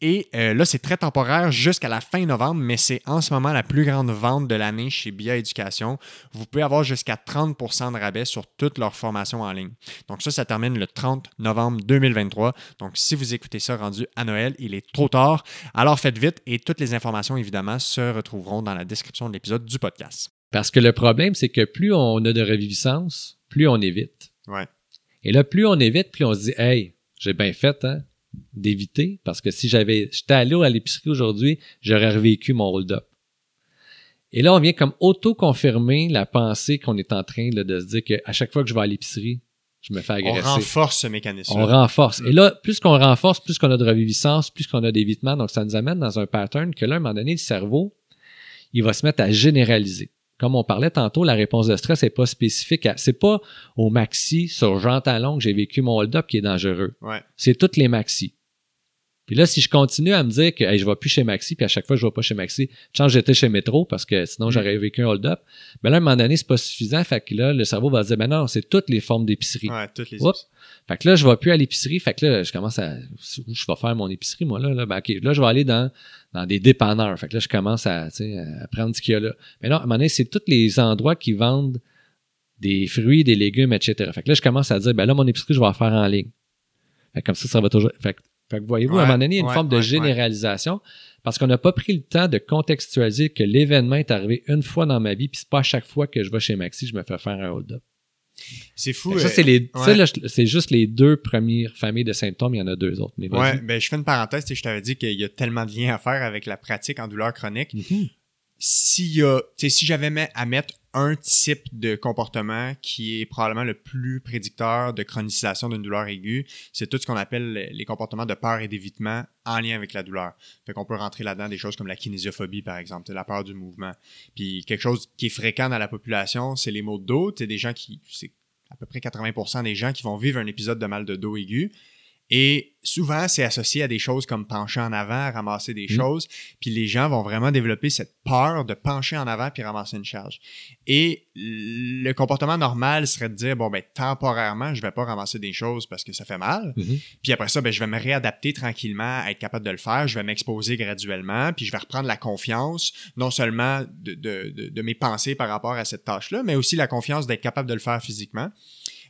Speaker 1: Et là, c'est très temporaire jusqu'à la fin novembre, mais c'est en ce moment la plus grande vente de l'année chez BIA Éducation. Vous pouvez avoir jusqu'à 30% de rabais sur toute leur formation en ligne. Donc ça, ça termine le 30 novembre 2023. Donc si vous écoutez ça rendu à Noël, il est trop tard. Alors faites vite et toutes les informations, évidemment, se retrouveront dans la description de l'épisode du podcast.
Speaker 2: Parce que le problème, c'est que plus on a de reviviscence, plus on évite.
Speaker 1: Ouais.
Speaker 2: Et là, plus on évite, plus on se dit, hey, j'ai bien fait, hein, d'éviter, parce que si j'avais, j'étais allé à l'épicerie aujourd'hui, j'aurais revécu mon hold-up. Et là, on vient comme auto-confirmer la pensée qu'on est en train de se dire qu'à chaque fois que je vais à l'épicerie, je me fais agresser.
Speaker 1: On renforce ce mécanisme.
Speaker 2: On renforce. Et là, plus qu'on renforce, plus qu'on a de reviviscence, plus qu'on a d'évitement. Donc, ça nous amène dans un pattern que là, à un moment donné, le cerveau, il va se mettre à généraliser. Comme on parlait tantôt, la réponse de stress n'est pas spécifique. C'est pas au maxi sur Jean Talon que j'ai vécu mon hold-up qui est dangereux.
Speaker 1: Ouais.
Speaker 2: C'est toutes les maxi. Puis là, si je continue à me dire que hey, je vais plus chez Maxi, puis à chaque fois je vais pas chez Maxi, chance j'étais chez Métro parce que sinon mm. j'aurais vécu un hold-up. Mais là, à un moment donné, c'est pas suffisant. Fait que là, le cerveau va se dire, ben non, c'est toutes les formes d'épicerie.
Speaker 1: Ouais, toutes les
Speaker 2: épiceries. Fait que là, je vais plus à l'épicerie. Fait que là, je commence à. Où je vais faire mon épicerie, moi, là? là? Ben, OK, là, je vais aller dans, dans des dépanneurs. Fait que là, je commence à, à prendre ce qu'il y a là. Mais non, à un moment donné, c'est tous les endroits qui vendent des fruits, des légumes, etc. Fait que là, je commence à dire, ben là, mon épicerie, je vais la faire en ligne. Fait que comme ça, ça va toujours. Fait que fait que voyez-vous, à un moment donné, il y a une forme de généralisation parce qu'on n'a pas pris le temps de contextualiser que l'événement est arrivé une fois dans ma vie, puis c'est pas à chaque fois que je vais chez Maxi, je me fais faire un hold-up.
Speaker 1: C'est fou.
Speaker 2: Ça, c'est les, c'est juste les deux premières familles de symptômes. Il y en a deux autres. Mais
Speaker 1: ouais, ben, je fais une parenthèse. Je t'avais dit qu'il y a tellement de liens à faire avec la pratique en douleur chronique. S'il a, si j'avais à mettre un type de comportement qui est probablement le plus prédicteur de chronicisation d'une douleur aiguë, c'est tout ce qu'on appelle les comportements de peur et d'évitement en lien avec la douleur. Fait qu'on peut rentrer là-dedans des choses comme la kinésiophobie, par exemple, la peur du mouvement. Puis quelque chose qui est fréquent dans la population, c'est les maux de dos. C'est des gens qui, c'est à peu près 80% des gens qui vont vivre un épisode de mal de dos aigu. Et souvent, c'est associé à des choses comme pencher en avant, ramasser des mmh. choses. Puis les gens vont vraiment développer cette peur de pencher en avant puis ramasser une charge. Et le comportement normal serait de dire, bon, ben, temporairement, je vais pas ramasser des choses parce que ça fait mal. Mmh. Puis après ça, ben, je vais me réadapter tranquillement à être capable de le faire. Je vais m'exposer graduellement. Puis je vais reprendre la confiance, non seulement de, de, de, de mes pensées par rapport à cette tâche-là, mais aussi la confiance d'être capable de le faire physiquement.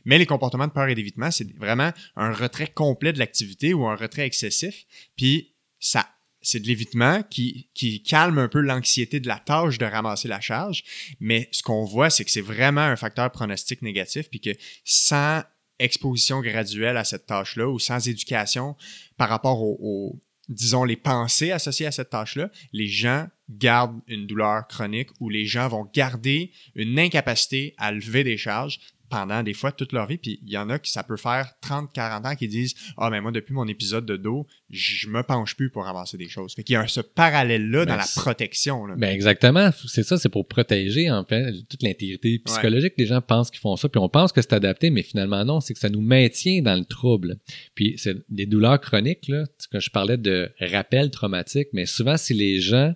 Speaker 1: Mais les comportements de peur et d'évitement, c'est vraiment un retrait complet de l'activité ou un retrait excessif. Puis ça c'est de l'évitement qui, qui calme un peu l'anxiété de la tâche de ramasser la charge. Mais ce qu'on voit, c'est que c'est vraiment un facteur pronostic négatif, puis que sans exposition graduelle à cette tâche-là ou sans éducation par rapport aux, disons, les pensées associées à cette tâche-là, les gens gardent une douleur chronique ou les gens vont garder une incapacité à lever des charges pendant des fois toute leur vie. Puis il y en a qui ça peut faire 30, 40 ans qui disent Ah, mais moi, depuis mon épisode de dos, je me penche plus pour avancer des choses. Fait qu'il y a ce parallèle-là dans ben, la protection.
Speaker 2: Ben exactement. C'est ça, c'est pour protéger, en fait, toute l'intégrité psychologique. Les gens pensent qu'ils font ça, puis on pense que c'est adapté, mais finalement, non, c'est que ça nous maintient dans le trouble. Puis c'est des douleurs chroniques, là, quand je parlais de rappel traumatique, mais souvent, si les gens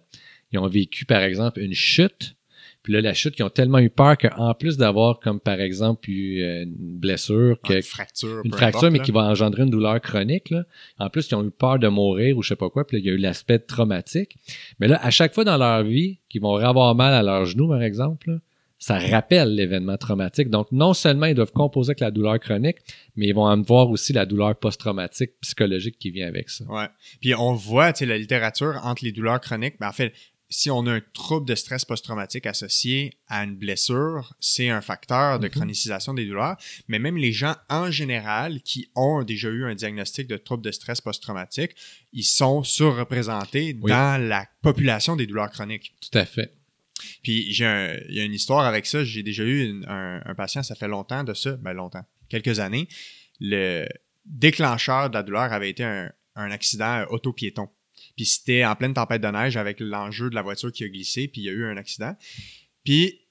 Speaker 2: ils ont vécu, par exemple, une chute, puis là, la chute, ils ont tellement eu peur qu'en plus d'avoir, comme par exemple, eu euh, une blessure,
Speaker 1: une fracture,
Speaker 2: une fracture mais qui va engendrer une douleur chronique, là. en plus, ils ont eu peur de mourir ou je sais pas quoi, puis là, il y a eu l'aspect traumatique. Mais là, à chaque fois dans leur vie, qu'ils vont avoir mal à leurs genoux, par exemple, ça rappelle l'événement traumatique. Donc, non seulement ils doivent composer avec la douleur chronique, mais ils vont en voir aussi la douleur post-traumatique psychologique qui vient avec ça.
Speaker 1: Ouais. Puis on voit, tu sais, la littérature entre les douleurs chroniques, ben en fait, si on a un trouble de stress post-traumatique associé à une blessure, c'est un facteur de
Speaker 2: Mhm.
Speaker 1: chronicisation des douleurs. Mais même les gens en général qui ont déjà eu un diagnostic de trouble de stress post-traumatique, ils sont surreprésentés
Speaker 2: Oui.
Speaker 1: dans la population des douleurs chroniques.
Speaker 2: Tout à fait.
Speaker 1: Puis j'ai un- il y a une histoire avec ça. J'ai déjà eu une- un, un patient, ça fait longtemps de ça, ben longtemps, quelques années. Le déclencheur de la douleur avait été un, un accident auto-piéton. Puis c'était en pleine tempête de neige avec l'enjeu de la voiture qui a glissé, puis il y a eu un accident. Puis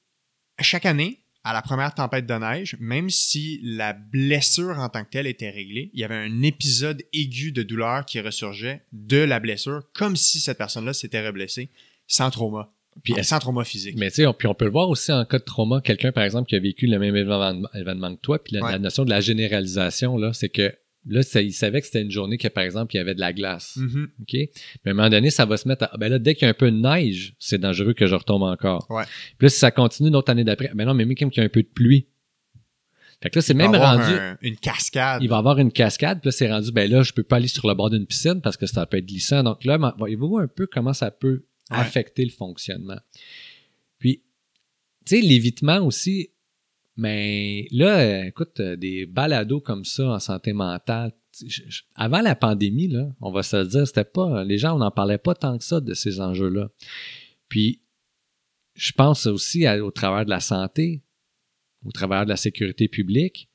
Speaker 1: chaque année, à la première tempête de neige, même si la blessure en tant que telle était réglée, il y avait un épisode aigu de douleur qui ressurgeait de la blessure, comme si cette personne-là s'était reblessée sans trauma.
Speaker 2: Puis est-ce-
Speaker 1: sans trauma physique.
Speaker 2: Mais tu sais, on, puis on peut le voir aussi en cas de trauma, quelqu'un par exemple qui a vécu le même événement, événement que toi, puis la,
Speaker 1: Ouais.
Speaker 2: la notion de la généralisation là, c'est que là, ça- il savait que c'était une journée que par exemple il y avait de la glace,
Speaker 1: Mhm.
Speaker 2: ok? Mais à un moment donné, ça va se mettre. À, ben là, dès qu'il y a un peu de neige, c'est dangereux que je retombe encore.
Speaker 1: Ouais.
Speaker 2: Puis là, si ça continue une autre année d'après, ben non, mais même qu'il y a un peu de pluie. Fait que là, c'est
Speaker 1: Il va
Speaker 2: même
Speaker 1: avoir
Speaker 2: rendu.
Speaker 1: un- une cascade.
Speaker 2: Il va avoir une cascade, puis là, c'est rendu, ben là, je peux pas aller sur le bord d'une piscine parce que ça peut être glissant. Donc là, voyez-vous un peu comment ça peut
Speaker 1: Ouais.
Speaker 2: affecter le fonctionnement? Puis, tu sais, l'évitement aussi, mais là, écoute, euh, des balados comme ça en santé mentale, avant la pandémie, là, on va se le dire, c'était pas, les gens, on n'en parlait pas tant que ça de ces enjeux-là. Puis, je pense aussi au travers de la santé, au travers de la sécurité publique,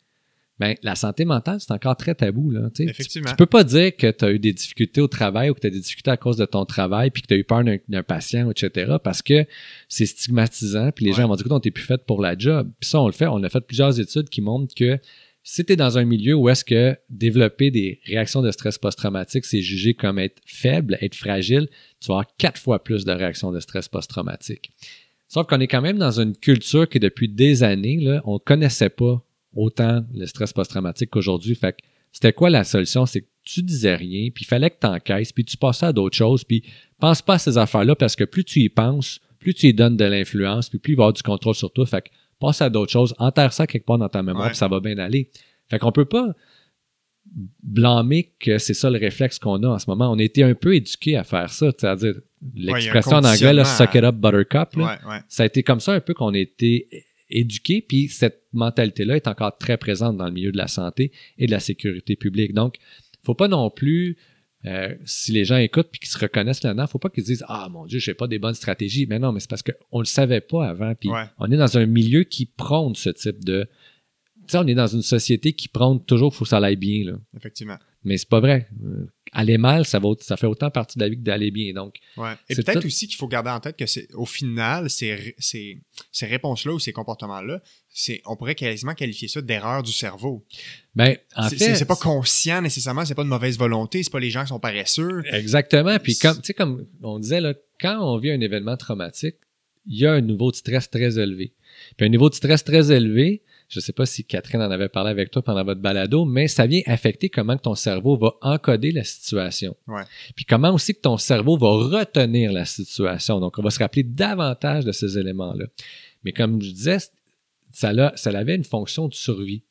Speaker 2: ben, la santé mentale, c'est encore très tabou. Là.
Speaker 1: Effectivement.
Speaker 2: Tu, tu peux pas dire que tu as eu des difficultés au travail ou que tu as des difficultés à cause de ton travail puis que tu as eu peur d'un patient, etc. parce que c'est stigmatisant puis les
Speaker 1: Ouais.
Speaker 2: gens vont dire que t'es plus fait pour la job. Puis ça, on le fait. On a fait plusieurs études qui montrent que si tu es dans un milieu où est-ce que développer des réactions de stress post-traumatique, c'est jugé comme être faible, être fragile, tu vas avoir quatre fois plus de réactions de stress post-traumatique. Sauf qu'on est quand même dans une culture qui, depuis des années, là, on connaissait pas autant le stress post-traumatique qu'aujourd'hui. Fait que c'était quoi la solution? C'est que tu disais rien, puis il fallait que tu encaisses, puis tu passais à d'autres choses, puis pense pas à ces affaires-là parce que plus tu y penses, plus tu y donnes de l'influence, puis plus il va y avoir du contrôle sur toi. Fait que passe à d'autres choses, enterre ça quelque part dans ta mémoire,
Speaker 1: Ouais.
Speaker 2: puis ça va bien aller. Fait qu'on peut pas blâmer que c'est ça le réflexe qu'on a en ce moment. On a été un peu éduqués à faire ça, c'est-à-dire l'expression en anglais, là, suck it up, buttercup, là,
Speaker 1: Ouais, ouais.
Speaker 2: ça a été comme ça un peu qu'on a été éduqués, puis cette mentalité-là est encore très présente dans le milieu de la santé et de la sécurité publique. Donc, faut pas non plus, euh, si les gens écoutent puis qu'ils se reconnaissent là-dedans, faut pas qu'ils se disent ah mon dieu, j'ai pas des bonnes stratégies. Mais non, mais c'est parce qu'on le savait pas avant. Puis
Speaker 1: Ouais.
Speaker 2: on est dans un milieu qui prône ce type de, tu sais, on est dans une société qui prône toujours faut que ça aille bien là.
Speaker 1: Effectivement.
Speaker 2: Mais c'est pas vrai. Aller mal, ça, va, au- ça fait autant partie de la vie que d'aller bien. Donc,
Speaker 1: Ouais. Et peut-être
Speaker 2: tout-
Speaker 1: aussi qu'il faut garder en tête que c'est au final, ces, ré- ces, ces réponses-là ou ces comportements-là, c'est, on pourrait quasiment qualifier ça d'erreur du cerveau.
Speaker 2: ben, en
Speaker 1: C'est-
Speaker 2: fait,
Speaker 1: c'est, c'est pas conscient nécessairement, c'est pas de mauvaise volonté, c'est pas les gens qui sont paresseux.
Speaker 2: Exactement. Puis comme, tu sais, comme on disait, là, quand on vit un événement traumatique, il y a un niveau de stress très élevé. Puis un niveau de stress très élevé, je sais pas si Catherine en avait parlé avec toi pendant votre balado, mais ça vient affecter comment que ton cerveau va encoder la situation.
Speaker 1: Ouais.
Speaker 2: Puis comment aussi que ton cerveau va retenir la situation. Donc, on va se rappeler davantage de ces éléments-là. Mais comme je disais, ça, ça avait une fonction de survie.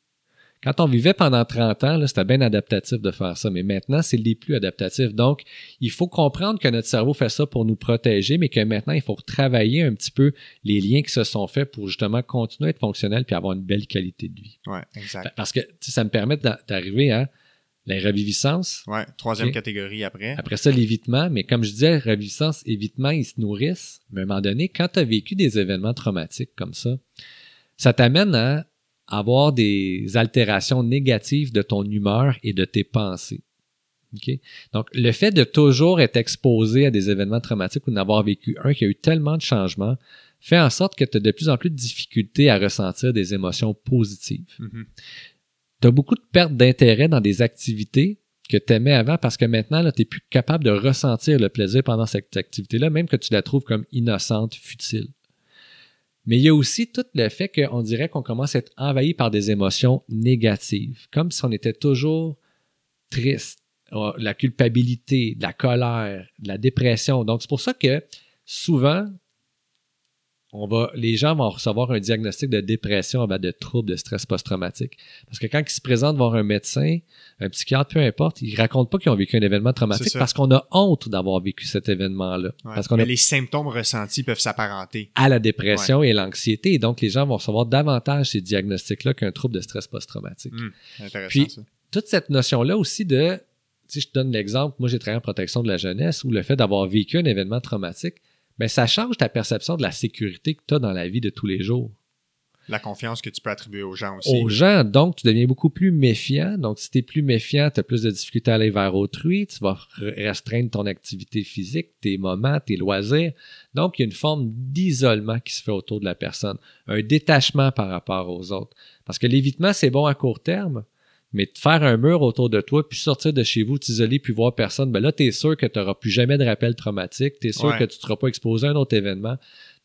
Speaker 2: Quand on vivait pendant 30 ans, c'était bien adaptatif de faire ça, mais maintenant, c'est les plus adaptatifs. Donc, il faut comprendre que notre cerveau fait ça pour nous protéger, mais que maintenant, il faut travailler un petit peu les liens qui se sont faits pour justement continuer à être fonctionnel puis avoir une belle qualité de vie.
Speaker 1: Ouais, exact.
Speaker 2: Parce que ça me permet d'a- d'arriver à la reviviscence,
Speaker 1: Ouais, troisième catégorie après.
Speaker 2: après ça, l'évitement, mais comme je disais, reviviscence, évitement, ils se nourrissent. Mais à un moment donné, quand tu as vécu des événements traumatiques comme ça, ça t'amène à avoir des altérations négatives de ton humeur et de tes pensées. Donc, le fait de toujours être exposé à des événements traumatiques ou d'avoir vécu un qui a eu tellement de changements fait en sorte que tu as de plus en plus de difficultés à ressentir des émotions positives
Speaker 1: Mhm.
Speaker 2: tu as beaucoup de perte d'intérêt dans des activités que tu aimais avant parce que maintenant, tu n'es plus capable de ressentir le plaisir pendant cette activité-là, même que tu la trouves comme innocente, futile. Mais il y a aussi tout le fait qu'on dirait qu'on commence à être envahi par des émotions négatives, comme si on était toujours triste, Oh, la culpabilité, la colère, la dépression. Donc, c'est pour ça que souvent, on va, les gens vont recevoir un diagnostic de dépression, ben, de troubles de stress post-traumatique. Parce que quand ils se présentent voir un médecin, un psychiatre, peu importe, ils racontent pas qu'ils ont vécu un événement traumatique parce qu'on a honte d'avoir vécu cet événement-là. parce qu'on
Speaker 1: Mais les symptômes ressentis peuvent s'apparenter
Speaker 2: à la dépression et l'anxiété. Et donc, les gens vont recevoir davantage ces diagnostics-là qu'un trouble de stress post-traumatique.
Speaker 1: Intéressant,
Speaker 2: Puis,
Speaker 1: ça.
Speaker 2: toute cette notion-là aussi de, si je te donne l'exemple, moi j'ai travaillé en protection de la jeunesse, où le fait d'avoir vécu un événement traumatique, ben, ça change ta perception de la sécurité que tu as dans la vie de tous les jours.
Speaker 1: La confiance que tu peux attribuer aux gens aussi.
Speaker 2: Aux gens, donc tu deviens beaucoup plus méfiant. Donc, si tu es plus méfiant, tu as plus de difficultés à aller vers autrui, tu vas restreindre ton activité physique, tes moments, tes loisirs. Donc, il y a une forme d'isolement qui se fait autour de la personne, un détachement par rapport aux autres. Parce que l'évitement, c'est bon à court terme, mais de faire un mur autour de toi, puis sortir de chez vous, t'isoler, puis voir personne, ben là, tu es sûr que tu n'auras plus jamais de rappel traumatique, tu es sûr
Speaker 1: Ouais.
Speaker 2: que tu ne seras pas exposé à un autre événement.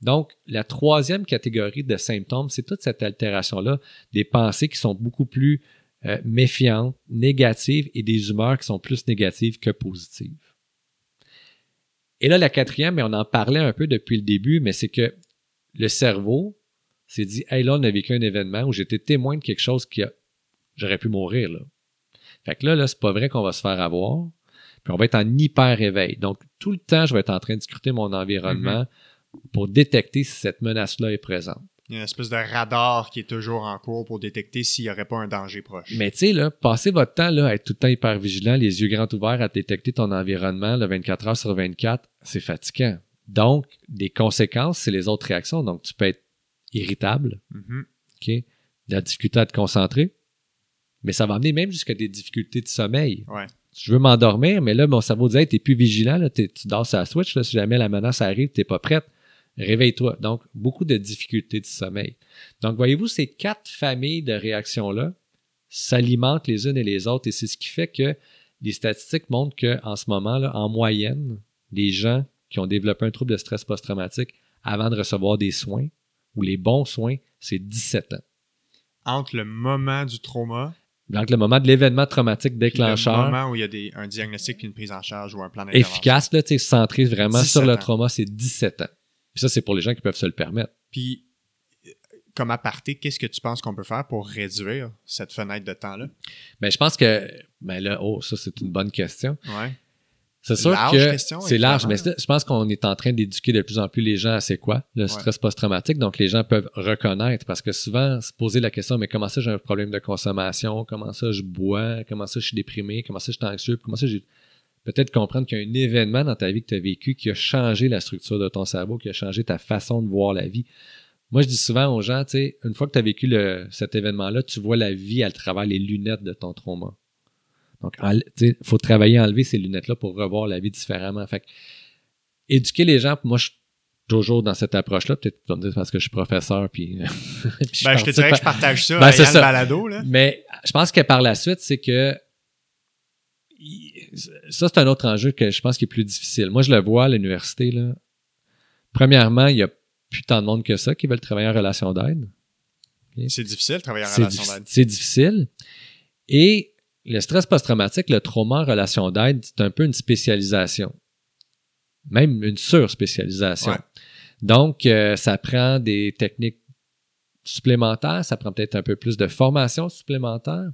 Speaker 2: Donc, la troisième catégorie de symptômes, c'est toute cette altération-là, des pensées qui sont beaucoup plus euh, méfiantes, négatives, et des humeurs qui sont plus négatives que positives. Et là, la quatrième, mais on en parlait un peu depuis le début, mais c'est que le cerveau s'est dit, hey, là, on a vécu un événement où j'étais témoin de quelque chose qui a j'aurais pu mourir là. Fait que là, là, c'est pas vrai qu'on va se faire avoir. Puis on va être en hyper éveil. Donc, tout le temps, je vais être en train de scruter mon environnement pour détecter si cette menace-là est présente.
Speaker 1: Il y a une espèce de radar qui est toujours en cours pour détecter s'il n'y aurait pas un danger proche.
Speaker 2: Mais tu sais, là, passez votre temps là, à être tout le temps hyper vigilant, les yeux grands ouverts à détecter ton environnement là, 24 heures sur 24, c'est fatigant. Donc, des conséquences, c'est les autres réactions. Donc, tu peux être irritable,
Speaker 1: Mhm.
Speaker 2: OK? La difficulté à te concentrer, mais ça va amener même jusqu'à des difficultés de sommeil.
Speaker 1: Ouais.
Speaker 2: Je veux m'endormir, mais là, mon cerveau dit, hey, t'es plus vigilant, là, tu dors sur la switch, là, si jamais la menace arrive, t'es pas prête. Réveille-toi. Donc, beaucoup de difficultés de sommeil. Donc, voyez-vous, ces quatre familles de réactions-là s'alimentent les unes et les autres, et c'est ce qui fait que les statistiques montrent qu'en ce moment, là, en moyenne, les gens qui ont développé un trouble de stress post-traumatique avant de recevoir des soins, ou les bons soins, c'est 17 ans.
Speaker 1: Entre le moment du trauma
Speaker 2: Donc, le moment de l'événement traumatique
Speaker 1: et le
Speaker 2: déclencheur,
Speaker 1: moment où il y a des, un diagnostic puis une prise en charge ou un plan
Speaker 2: efficace, là, tu sais, centré vraiment
Speaker 1: 17
Speaker 2: sur le
Speaker 1: ans.
Speaker 2: trauma, c'est 17 ans. Puis ça, c'est pour les gens qui peuvent se le permettre.
Speaker 1: Puis, euh, comme aparté, qu'est-ce que tu penses qu'on peut faire pour réduire cette fenêtre de temps-là?
Speaker 2: Mais je pense que, ben là, oh, ça, c'est une bonne question.
Speaker 1: Ouais.
Speaker 2: C'est sûr
Speaker 1: Large
Speaker 2: que c'est large, mais je pense qu'on est en train d'éduquer de plus en plus les gens à c'est quoi le stress post-traumatique. Donc, les gens peuvent reconnaître parce que souvent, se poser la question, mais comment ça j'ai un problème de consommation? Comment ça je bois? Comment ça je suis déprimé? Comment ça je suis anxieux? Comment ça j'ai... Peut-être comprendre qu'il y a un événement dans ta vie que tu as vécu qui a changé la structure de ton cerveau, qui a changé ta façon de voir la vie. Moi, je dis souvent aux gens, tu sais, une fois que tu as vécu le- cet événement-là, tu vois la vie à travers les lunettes de ton trauma. Donc, il faut travailler à enlever ces lunettes-là pour revoir la vie différemment. Fait que, éduquer les gens, moi, je suis toujours dans cette approche-là. Peut-être tu vas me dire parce que je suis professeur, puis, puis
Speaker 1: Ben, je te dirais
Speaker 2: à-
Speaker 1: que je partage ça
Speaker 2: Ben,
Speaker 1: ayant
Speaker 2: ça.
Speaker 1: balado. Là.
Speaker 2: mais je pense que par la suite, c'est que ça, c'est un autre enjeu que je pense qui est plus difficile. Moi, je le vois à l'université. Là. Premièrement, il y a plus tant de monde que ça qui veulent travailler en relation d'aide.
Speaker 1: C'est difficile de travailler en relation d'aide.
Speaker 2: c'est difficile. Et le stress post-traumatique, le trauma en relation d'aide, c'est un peu une spécialisation. Même une surspécialisation.
Speaker 1: Ouais.
Speaker 2: Donc, euh, ça prend des techniques supplémentaires, ça prend peut-être un peu plus de formation supplémentaire.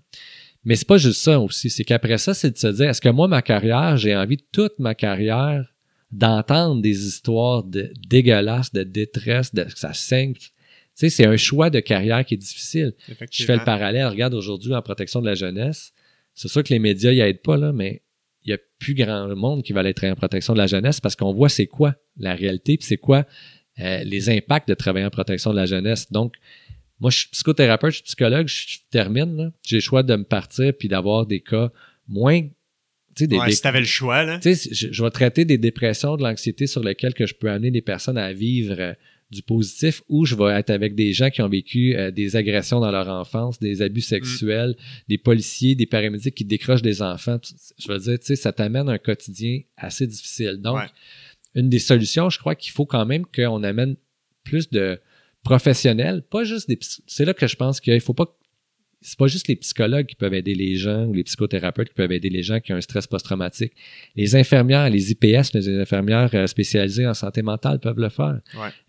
Speaker 2: Mais c'est pas juste ça aussi. C'est qu'après ça, c'est de se dire, est-ce que moi, ma carrière, j'ai envie toute ma carrière d'entendre des histoires de dégueulasses, de détresse, de que ça saigne. Tu sais, c'est un choix de carrière qui est difficile. Je fais le parallèle. Regarde aujourd'hui en protection de la jeunesse. C'est sûr que les médias y aident pas, là, mais il y a plus grand monde qui va aller travailler en protection de la jeunesse parce qu'on voit c'est quoi la réalité, puis c'est quoi euh, les impacts de travailler en protection de la jeunesse. Donc, moi, je suis psychothérapeute, je suis psychologue, je termine. J'ai le choix de me partir puis d'avoir des cas moins. Tu sais, des,
Speaker 1: Ouais,
Speaker 2: des-
Speaker 1: si t'avais le choix, là.
Speaker 2: tu sais, je, je vais traiter des dépressions, de l'anxiété sur lesquelles que je peux amener les personnes à vivre euh, du positif ou je vais être avec des gens qui ont vécu euh, des agressions dans leur enfance, des abus sexuels, des policiers, des paramédics qui décrochent des enfants. Je veux dire, tu sais, ça t'amène un quotidien assez difficile. Donc,
Speaker 1: Ouais.
Speaker 2: une des solutions, je crois qu'il faut quand même qu'on amène plus de professionnels, pas juste des C'est là que je pense qu'il faut pas c'est pas juste les psychologues qui peuvent aider les gens ou les psychothérapeutes qui peuvent aider les gens qui ont un stress post-traumatique. Les infirmières, les IPS, les infirmières euh, spécialisées en santé mentale peuvent le faire.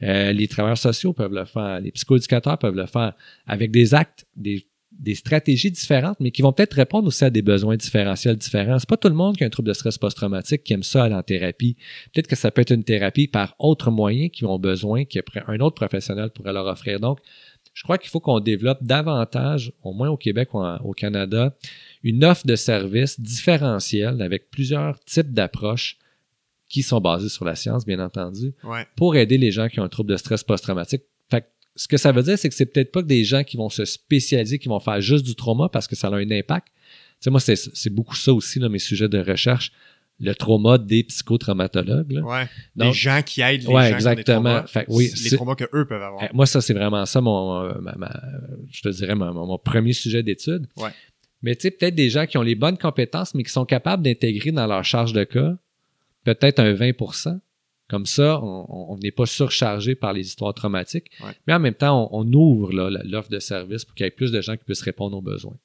Speaker 2: Euh, les travailleurs sociaux peuvent le faire. Les psychoéducateurs peuvent le faire avec des actes, des, des stratégies différentes, mais qui vont peut-être répondre aussi à des besoins différentiels différents. C'est pas tout le monde qui a un trouble de stress post-traumatique qui aime ça aller en thérapie. Peut-être que ça peut être une thérapie par autre moyen qui ont besoin qu'un autre professionnel pourrait leur offrir. Donc, je crois qu'il faut qu'on développe davantage, au moins au Québec ou au Canada, une offre de services différentielle avec plusieurs types d'approches qui sont basées sur la science, bien entendu, pour aider les gens qui ont un trouble de stress post-traumatique. Fait ce que ça veut dire, c'est que c'est peut-être pas que des gens qui vont se spécialiser, qui vont faire juste du trauma parce que ça a un impact. Tu sais, moi, c'est beaucoup ça aussi, là, mes sujets de recherche le trauma des psychotraumatologues. Là.
Speaker 1: Ouais. des gens qui aident les
Speaker 2: ouais,
Speaker 1: gens
Speaker 2: exactement.
Speaker 1: Qui ont des les traumas que eux peuvent avoir.
Speaker 2: Eh, moi, ça, c'est vraiment ça, mon, euh, je te dirais, mon, premier sujet d'étude.
Speaker 1: Ouais.
Speaker 2: Mais tu sais, peut-être des gens qui ont les bonnes compétences, mais qui sont capables d'intégrer dans leur charge de cas peut-être un 20% Comme ça, on n'est pas surchargé par les histoires traumatiques. Mais en même temps, on, ouvre l'offre de service pour qu'il y ait plus de gens qui puissent répondre aux besoins.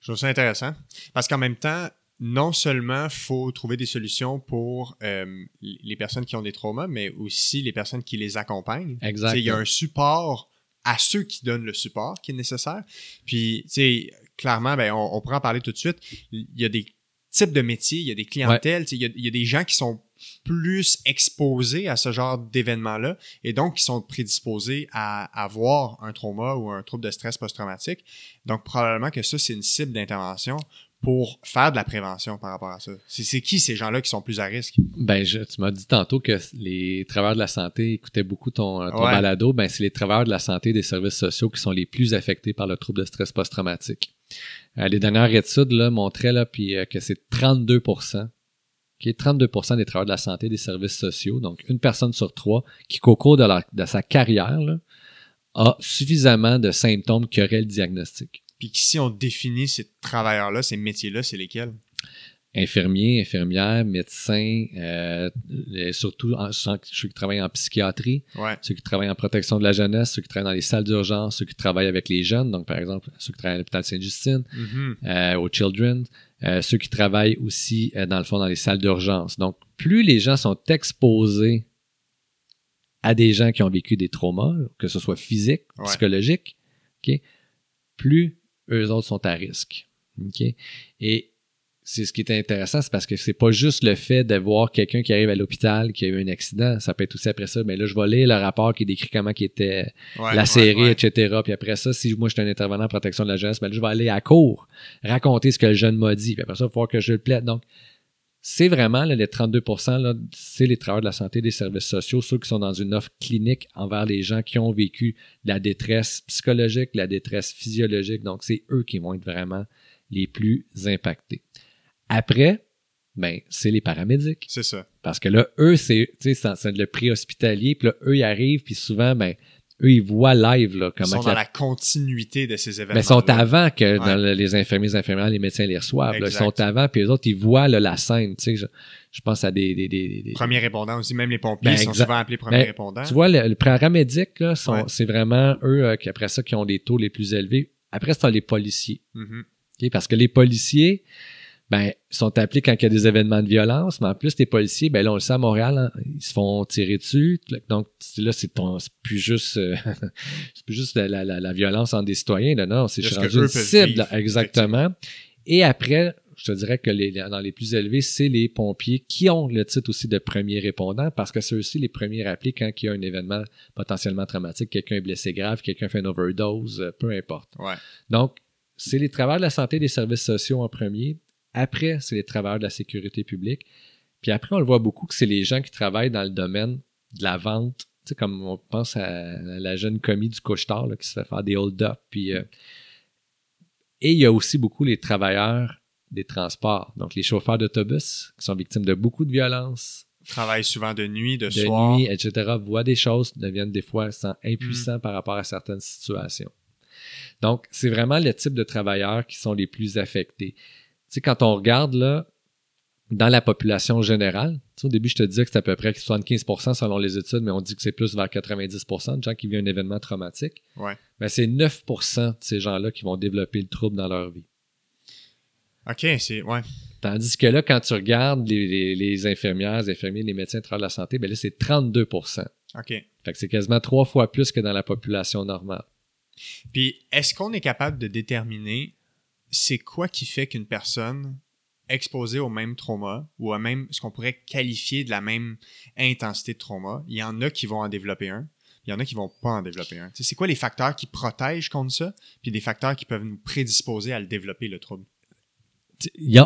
Speaker 1: Je trouve ça intéressant. Parce qu'en même temps, non seulement faut trouver des solutions pour euh, les personnes qui ont des traumas, mais aussi les personnes qui les accompagnent.
Speaker 2: Exactement.
Speaker 1: Il y a un support à ceux qui donnent le support qui est nécessaire. Puis, tu sais, clairement, ben, on, on pourra en parler tout de suite. Il y a des types de métiers, il y a des clientèles, il, y a, il y a des gens qui sont plus exposés à ce genre d'événement-là et donc qui sont prédisposés à avoir un trauma ou un trouble de stress post-traumatique. Donc, probablement que ça, c'est une cible d'intervention pour faire de la prévention par rapport à ça? C'est qui ces gens-là qui sont plus à risque?
Speaker 2: Ben, je, tu m'as dit tantôt que les travailleurs de la santé écoutaient beaucoup ton, ton balado. Ben, c'est les travailleurs de la santé et des services sociaux qui sont les plus affectés par le trouble de stress post-traumatique. Euh, les dernières études là, montraient là, puis, euh, que c'est 32% okay, 32% des travailleurs de la santé et des services sociaux, donc une personne sur trois, qui, au cours de, de sa carrière, là, a suffisamment de symptômes qui auraient le diagnostic.
Speaker 1: Puis si on définit ces travailleurs-là, ces métiers-là, c'est lesquels?
Speaker 2: Infirmiers, infirmières, médecins, euh, surtout ceux qui travaillent en psychiatrie, ceux qui travaillent en protection de la jeunesse, ceux qui travaillent dans les salles d'urgence, ceux qui travaillent avec les jeunes, donc par exemple ceux qui travaillent à l'hôpital Sainte-Justine, mm-hmm. euh, aux Children, euh, ceux qui travaillent aussi dans le fond dans les salles d'urgence. Donc plus les gens sont exposés à des gens qui ont vécu des traumas, que ce soit physique, psychologique, plus eux autres sont à risque. Et c'est ce qui est intéressant, c'est parce que c'est pas juste le fait de voir quelqu'un qui arrive à l'hôpital, qui a eu un accident. Ça peut être aussi après ça, mais là, je vais lire le rapport qui décrit comment qui était la série, etc. Puis après ça, si moi je suis un intervenant en protection de la jeunesse, ben je vais aller à court, raconter ce que le jeune m'a dit. Puis après ça, il va falloir que je le plaide. Donc, c'est vraiment les 32% c'est les travailleurs de la santé des services sociaux, ceux qui sont dans une offre clinique envers les gens qui ont vécu la détresse psychologique, la détresse physiologique. Donc, c'est eux qui vont être vraiment les plus impactés. Après, ben, c'est les paramédics.
Speaker 1: C'est ça.
Speaker 2: Parce que là, eux, c'est, c'est le pré-hospitalier, puis là, eux, ils arrivent, puis souvent, ben, eux, ils voient live là, comment.
Speaker 1: Ils sont dans la continuité de ces événements. Mais
Speaker 2: ils sont avant que les infirmiers, les infirmières, les médecins les reçoivent. Ils sont avant, puis les autres, ils voient la scène. Tu sais, je, pense à des, des, des,
Speaker 1: Premiers répondants aussi, même les pompiers ben, sont souvent appelés premiers ben, répondants.
Speaker 2: Tu vois, le, le paramédic, là, c'est vraiment eux, euh, qui, après ça, qui ont des taux les plus élevés. Après, c'est les policiers. Mm-hmm. parce que les policiers, ben, sont appelés quand il y a des événements de violence, mais en plus, les policiers, ben là, on le sait à Montréal, hein, ils se font tirer dessus. Donc, là, c'est plus juste, euh, c'est plus juste la, la, la, violence entre des citoyens, là, non, c'est rendu une cible, exactement. Et après, je te dirais que les, dans les plus élevés, c'est les pompiers qui ont le titre aussi de premier répondant parce que c'est aussi les premiers rappelés quand il y a un événement potentiellement traumatique, quelqu'un est blessé grave, quelqu'un fait une overdose, euh, peu importe.
Speaker 1: Ouais.
Speaker 2: Donc, c'est les travailleurs de la santé et des services sociaux en premier. Après, c'est les travailleurs de la sécurité publique. Puis après, on le voit beaucoup que c'est les gens qui travaillent dans le domaine de la vente. Tu sais, comme on pense à la jeune commis du couche-tard qui se fait faire des hold-up. Puis, euh, Et il y a aussi beaucoup les travailleurs des transports, donc les chauffeurs d'autobus qui sont victimes de beaucoup de violences.
Speaker 1: Travaillent souvent de nuit, de,
Speaker 2: de
Speaker 1: soir.
Speaker 2: nuit, etc. Voient des choses, deviennent des fois impuissants mm. par rapport à certaines situations. Donc, c'est vraiment le type de travailleurs qui sont les plus affectés sais, quand on regarde là, dans la population générale. au début, je te disais que c'est à peu près 75% selon les études, mais on dit que c'est plus vers 90% de gens qui vivent un événement traumatique.
Speaker 1: Ouais.
Speaker 2: Ben, c'est 9% de ces gens-là qui vont développer le trouble dans leur vie.
Speaker 1: OK, c'est. Ouais.
Speaker 2: Tandis que là, quand tu regardes les, infirmières, les infirmiers, les médecins de la santé, ben là, c'est 32%
Speaker 1: OK.
Speaker 2: Fait que c'est quasiment trois fois plus que dans la population normale.
Speaker 1: Puis, est-ce qu'on est capable de déterminer c'est quoi qui fait qu'une personne exposée au même trauma ou à même ce qu'on pourrait qualifier de la même intensité de trauma, il y en a qui vont en développer un, il y en a qui vont pas en développer un. c'est quoi les facteurs qui protègent contre ça, puis des facteurs qui peuvent nous prédisposer à le développer, le trouble?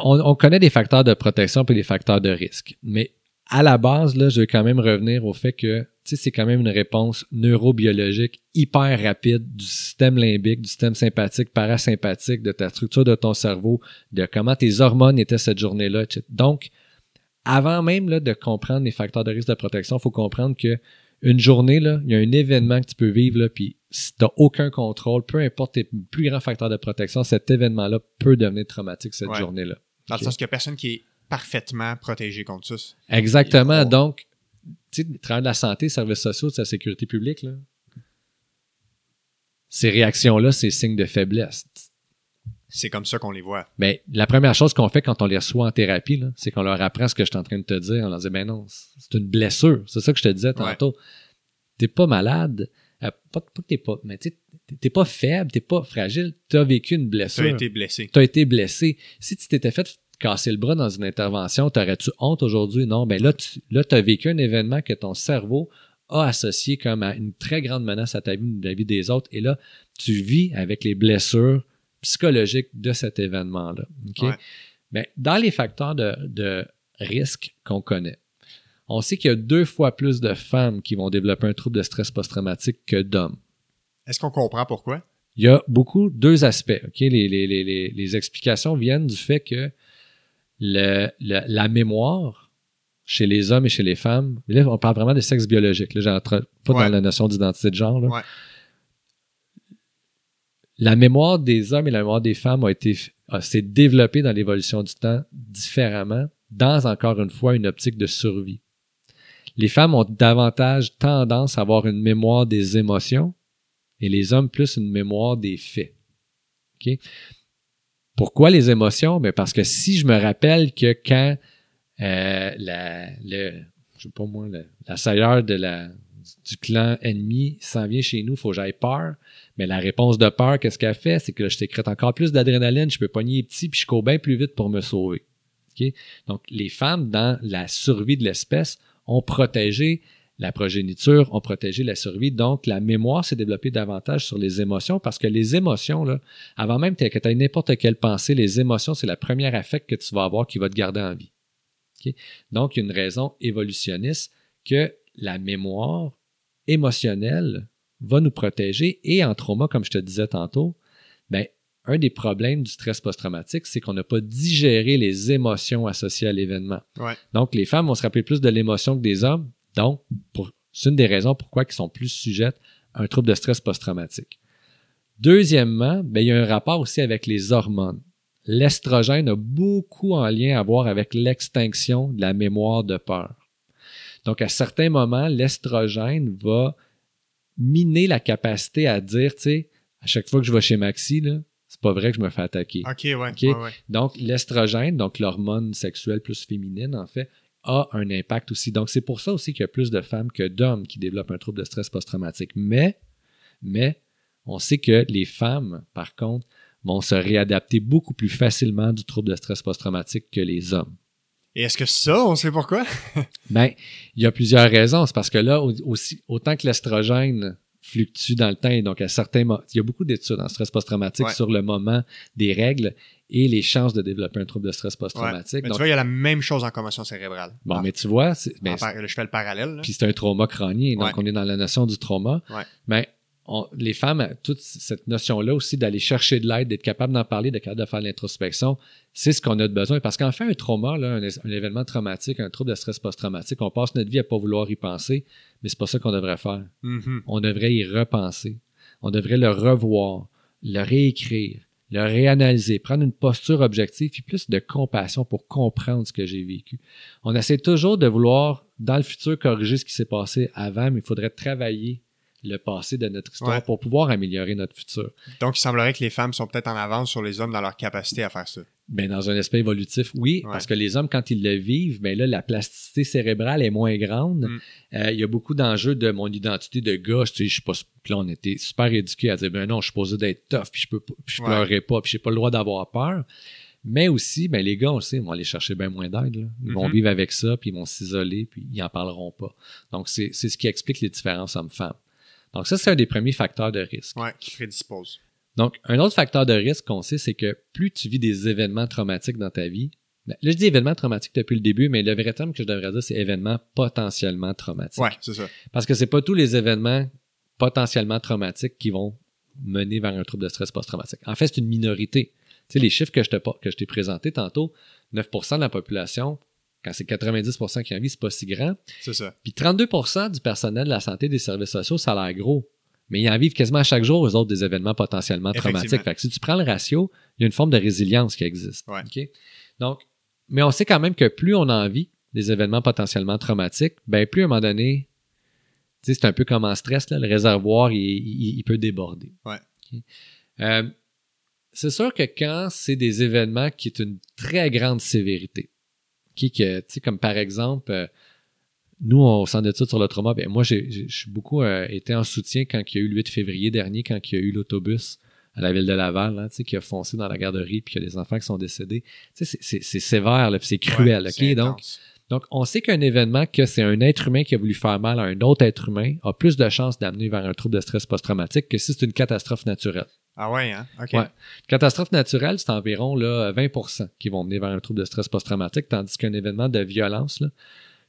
Speaker 2: on, connaît des facteurs de protection et des facteurs de risque. Mais à la base, je vais quand même revenir au fait que c'est quand même une réponse neurobiologique hyper rapide du système limbique, du système sympathique, parasympathique, de ta structure de ton cerveau, de comment tes hormones étaient cette journée-là. Donc, avant même là, de comprendre les facteurs de risque de protection, il faut comprendre que une journée, là, il y a un événement que tu peux vivre, là, puis si tu n'as aucun contrôle, peu importe tes plus grands facteurs de protection, cet événement-là peut devenir traumatique cette journée-là.
Speaker 1: Dans le sens qu'il n'y a personne qui est parfaitement protégé contre ça.
Speaker 2: Exactement. Donc, tu sais, travail de la santé, services sociaux, de la sécurité publique, là, ces réactions-là, c'est signe de faiblesse.
Speaker 1: C'est comme ça qu'on les voit.
Speaker 2: Mais la première chose qu'on fait quand on les reçoit en thérapie, c'est qu'on leur apprend ce que je suis en train de te dire. On leur dit, ben non, c'est une blessure. C'est ça que je te disais tantôt. T'es pas malade. Euh, pas, que t'es pas, mais tu t'es pas faible, t'es pas fragile. T'as vécu une blessure.
Speaker 1: T'as été blessé.
Speaker 2: T'as été blessé. Si tu t'étais fait casser le bras dans une intervention, t'aurais-tu honte aujourd'hui? Non, ben là, tu là, as vécu un événement que ton cerveau a associé comme à une très grande menace à ta vie, à la vie des autres. Et là, tu vis avec les blessures psychologiques de cet événement-là. Mais dans les facteurs de, de risque qu'on connaît, on sait qu'il y a deux fois plus de femmes qui vont développer un trouble de stress post-traumatique que d'hommes.
Speaker 1: Est-ce qu'on comprend pourquoi?
Speaker 2: Il y a beaucoup, deux aspects. Les, les, les, les, explications viennent du fait que le, la mémoire chez les hommes et chez les femmes, là, on parle vraiment de sexe biologique. Là, j'entre pas dans la notion d'identité de genre. La mémoire des hommes et la mémoire des femmes a été s'est développée dans l'évolution du temps différemment, dans encore une fois une optique de survie. Les femmes ont davantage tendance à avoir une mémoire des émotions et les hommes plus une mémoire des faits. Pourquoi les émotions? Ben parce que si je me rappelle que quand euh, la, le, je sais pas moi, la de la, du clan ennemi s'en vient chez nous, il faut que j'aille peur. Mais la réponse de peur, qu'est-ce qu'elle fait? C'est que je sécrète encore plus d'adrénaline, je peux pogner petit, puis je cours bien plus vite pour me sauver. Donc, les femmes, dans la survie de l'espèce, ont protégé la progéniture, ont protégé la survie. Donc, la mémoire s'est développée davantage sur les émotions parce que les émotions, là, avant même que tu aies n'importe quelle pensée, les émotions, c'est la première affect que tu vas avoir qui va te garder en vie. Donc, il y a une raison évolutionniste que la mémoire émotionnelle va nous protéger et en trauma, comme je te disais tantôt, ben, un des problèmes du stress post-traumatique, c'est qu'on n'a pas digéré les émotions associées à l'événement. Donc, les femmes vont se rappeler plus de l'émotion que des hommes. Donc, c'est une des raisons pourquoi ils sont plus sujettes à un trouble de stress post-traumatique. Deuxièmement, ben, il y a un rapport aussi avec les hormones. L'estrogène a beaucoup en lien à voir avec l'extinction de la mémoire de peur. Donc, à certains moments, l'estrogène va miner la capacité à dire, tu sais, à chaque fois que je vais chez Maxi, là, c'est pas vrai que je me fais attaquer.
Speaker 1: OK, ouais.
Speaker 2: Donc, l'estrogène, donc l'hormone sexuelle plus féminine, en fait, a un impact aussi. Donc, c'est pour ça aussi qu'il y a plus de femmes que d'hommes qui développent un trouble de stress post-traumatique. Mais, mais, on sait que les femmes, par contre, vont se réadapter beaucoup plus facilement du trouble de stress post-traumatique que les hommes.
Speaker 1: Et est-ce que ça, on sait pourquoi?
Speaker 2: ben, il y a plusieurs raisons. C'est parce que là, aussi, autant que l'estrogène fluctue dans le temps. Et donc, à certains il y a beaucoup d'études en stress post-traumatique sur le moment des règles et les chances de développer un trouble de stress post-traumatique.
Speaker 1: tu vois, il y a la même chose en commotion cérébrale.
Speaker 2: Bon, mais tu vois,
Speaker 1: ben, je fais le parallèle.
Speaker 2: Puis c'est un trauma crânien, donc on est dans la notion du trauma. Mais les femmes, toute cette notion-là aussi d'aller chercher de l'aide, d'être capable d'en parler, d'être capable de faire l'introspection, c'est ce qu'on a de besoin. Parce qu'en fait, un trauma, là, un, événement traumatique, un trouble de stress post-traumatique, on passe notre vie à pas vouloir y penser, mais c'est pas ça qu'on devrait faire.
Speaker 1: Mm-hmm.
Speaker 2: On devrait y repenser. On devrait le revoir, le réécrire, le réanalyser, prendre une posture objective, puis plus de compassion pour comprendre ce que j'ai vécu. On essaie toujours de vouloir, dans le futur, corriger ce qui s'est passé avant, mais il faudrait travailler le passé de notre histoire pour pouvoir améliorer notre futur.
Speaker 1: Donc, il semblerait que les femmes sont peut-être en avance sur les hommes dans leur capacité à faire ça.
Speaker 2: Ben, dans un aspect évolutif, oui, parce que les hommes, quand ils le vivent, ben là, la plasticité cérébrale est moins grande. Mm. Euh, il y a beaucoup d'enjeux de mon identité de gars. Tu sais, je suis pas. là, on était super éduqués à dire, ben non, je suis posé d'être tough, puis je peux, je pleurerai pas, puis j'ai pas le droit d'avoir peur. Mais aussi, ben les gars, on le sait, ils vont aller chercher bien moins d'aide. Ils vont mm-hmm. vivre avec ça, puis ils vont s'isoler, puis ils en parleront pas. Donc, c'est ce qui explique les différences hommes-femmes. Donc, ça, c'est un des premiers facteurs de risque.
Speaker 1: Oui, qui prédispose.
Speaker 2: Donc, un autre facteur de risque qu'on sait, c'est que plus tu vis des événements traumatiques dans ta vie, ben, là, je dis événements traumatiques depuis le début, mais le vrai terme que je devrais dire, c'est événements potentiellement traumatiques.
Speaker 1: Oui, c'est ça.
Speaker 2: Parce que c'est pas tous les événements potentiellement traumatiques qui vont mener vers un trouble de stress post-traumatique. En fait, c'est une minorité. Tu sais, les chiffres que je t'ai présentés tantôt, 9% de la population quand c'est 90% qui en vie, c'est pas si grand.
Speaker 1: C'est ça.
Speaker 2: Puis 32% du personnel de la santé des services sociaux, ça a l'air gros. Mais ils en vivent quasiment chaque jour, eux autres, des événements potentiellement traumatiques. Fait que si tu prends le ratio, il y a une forme de résilience qui existe. Donc, mais on sait quand même que plus on en vit des événements potentiellement traumatiques, ben plus à un moment donné, c'est un peu comme en stress, là, le réservoir, il, peut déborder.
Speaker 1: Ouais.
Speaker 2: Euh, c'est sûr que quand c'est des événements qui est une très grande sévérité, qui que, comme par exemple, euh, nous, au centre d'études sur le trauma, ben moi, j'ai beaucoup euh, été en soutien quand il y a eu le 8 février dernier, quand il y a eu l'autobus à la ville de Laval, hein, qui a foncé dans la garderie, puis il y a des enfants qui sont décédés. C'est sévère, c'est cruel? Donc, donc, on sait qu'un événement, que c'est un être humain qui a voulu faire mal à un autre être humain, a plus de chances d'amener vers un trouble de stress post-traumatique que si c'est une catastrophe naturelle.
Speaker 1: Ah ouais, hein? OK.
Speaker 2: Ouais. Catastrophe naturelle, c'est environ là, 20% qui vont mener vers un trouble de stress post-traumatique, tandis qu'un événement de violence, là,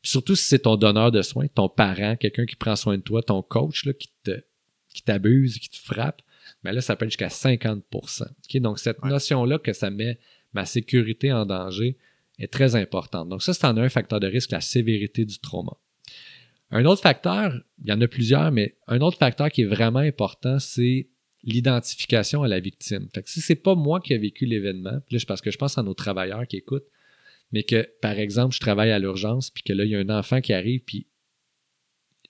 Speaker 2: surtout si c'est ton donneur de soins, ton parent, quelqu'un qui prend soin de toi, ton coach là, qui te qui t'abuse, qui te frappe, mais ben là, ça peut être jusqu'à 50 OK? Donc, cette notion-là que ça met ma sécurité en danger est très importante. Donc, ça, c'est en un facteur de risque, la sévérité du trauma. Un autre facteur, il y en a plusieurs, mais un autre facteur qui est vraiment important, c'est l'identification à la victime. Fait que si c'est pas moi qui ai vécu l'événement, puis là, parce que je pense à nos travailleurs qui écoutent, mais que, par exemple, je travaille à l'urgence, puis que là, il y a un enfant qui arrive, puis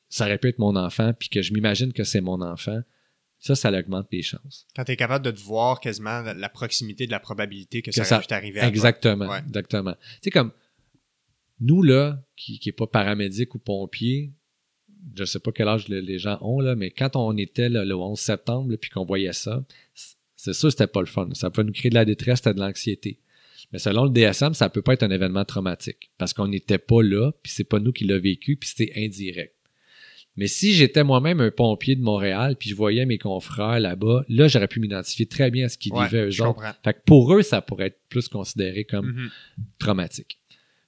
Speaker 2: ça aurait pu être mon enfant, puis que je m'imagine que c'est mon enfant, ça, ça augmente les chances.
Speaker 1: Quand tu es capable de te voir quasiment la proximité de la probabilité que, ça, ça pu t'arriver à
Speaker 2: Exactement, exactement. Tu sais, comme nous, là, qui n'est pas paramédic ou pompier, je ne sais pas quel âge les gens ont, là, mais quand on était le 11 septembre, puis qu'on voyait ça, c'est sûr que c'était pas le fun. Ça peut nous créer de la détresse, c'était de l'anxiété. Mais selon le DSM, ça peut pas être un événement traumatique parce qu'on n'était pas là, puis c'est pas nous qui l'a vécu, puis c'était indirect. Mais si j'étais moi-même un pompier de Montréal, puis je voyais mes confrères là-bas, là, j'aurais pu m'identifier très bien à ce qu'ils vivaient eux autres. Fait que pour eux, ça pourrait être plus considéré comme mm-hmm. traumatique.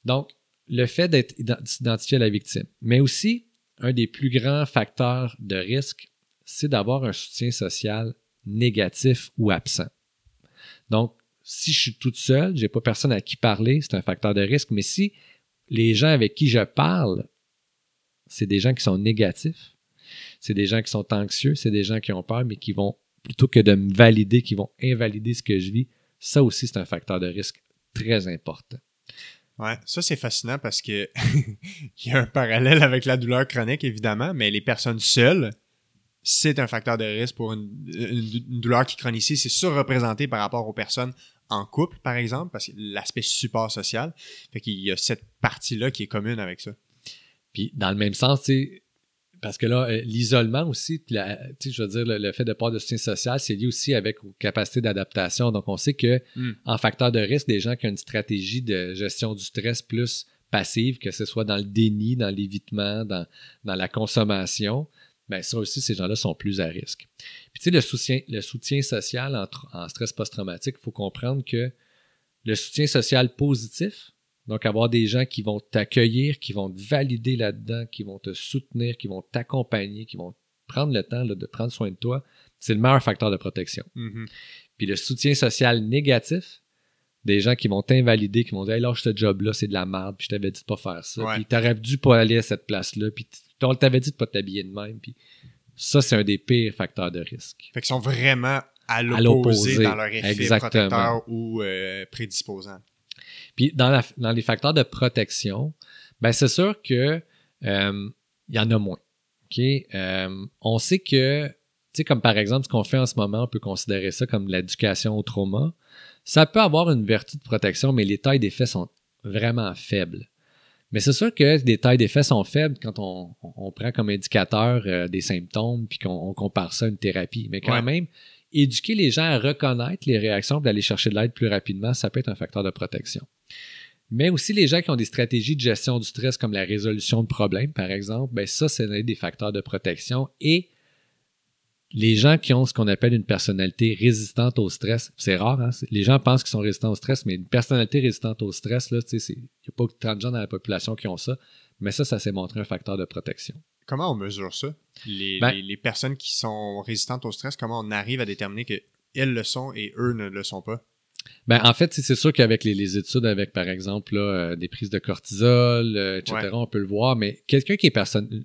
Speaker 2: Donc, le fait d'être d'identifier la victime, mais aussi un des plus grands facteurs de risque, c'est d'avoir un soutien social négatif ou absent. Donc, si je suis toute seule, j'ai pas personne à qui parler, c'est un facteur de risque, mais si les gens avec qui je parle, c'est des gens qui sont négatifs, c'est des gens qui sont anxieux, c'est des gens qui ont peur, mais qui vont, plutôt que de me valider, qui vont invalider ce que je vis, ça aussi, c'est un facteur de risque très important.
Speaker 1: Ouais, ça c'est fascinant parce que il y a un parallèle avec la douleur chronique évidemment, mais les personnes seules, c'est un facteur de risque pour une, douleur qui chronicise, c'est surreprésenté par rapport aux personnes en couple par exemple parce que l'aspect support social, fait qu'il y a cette partie-là qui est commune avec ça.
Speaker 2: Puis dans le même sens, tu parce que là, euh, l'isolement aussi, je veux dire, le, fait de pas de soutien social, c'est lié aussi avec aux capacités d'adaptation. Donc, on sait que hmm. en facteur de risque, des gens qui ont une stratégie de gestion du stress plus passive, que ce soit dans le déni, dans l'évitement, dans, dans la consommation, bien ça aussi, ces gens-là sont plus à risque. Puis tu sais, le soutien, le soutien social en, en stress post-traumatique, il faut comprendre que le soutien social positif, donc, avoir des gens qui vont t'accueillir, qui vont te valider là-dedans, qui vont te soutenir, qui vont t'accompagner, qui vont prendre le temps de prendre soin de toi, c'est le meilleur facteur de protection.
Speaker 1: Mm-hmm.
Speaker 2: Puis le soutien social négatif, des gens qui vont t'invalider, qui vont dire hey, lâche ce job-là, c'est de la merde, puis je t'avais dit de pas faire ça, puis t'aurais dû pas aller à cette place-là, puis on t'avait dit de pas t'habiller de même, puis ça, c'est un des pires facteurs de risque.
Speaker 1: Fait qu'ils sont vraiment à l'opposé dans leur effet protecteur ou euh, prédisposant.
Speaker 2: Puis dans, dans, les facteurs de protection, ben c'est sûr que euh, il y en a moins. Euh, on sait que, tu sais, comme par exemple ce qu'on fait en ce moment, on peut considérer ça comme l'éducation au trauma. Ça peut avoir une vertu de protection, mais les tailles d'effet sont vraiment faibles. Mais c'est sûr que les tailles d'effet sont faibles quand on, on, prend comme indicateur euh, des symptômes puis qu'on compare ça à une thérapie. Mais quand même, éduquer les gens à reconnaître les réactions et d'aller chercher de l'aide plus rapidement, ça peut être un facteur de protection. Mais aussi les gens qui ont des stratégies de gestion du stress comme la résolution de problèmes, par exemple, ben ça, c'est des facteurs de protection. Et les gens qui ont ce qu'on appelle une personnalité résistante au stress, c'est rare, hein? les gens pensent qu'ils sont résistants au stress, mais une personnalité résistante au stress, il n'y a pas tant de gens dans la population qui ont ça, mais ça, ça s'est montré un facteur de protection.
Speaker 1: Comment on mesure ça? Les, ben les, personnes qui sont résistantes au stress, comment on arrive à déterminer qu'elles le sont et eux ne le sont pas?
Speaker 2: Ben, en fait, c'est sûr qu'avec les, études, avec par exemple euh, des prises de cortisol, euh, etc., on peut le voir, mais quelqu'un qui est personne.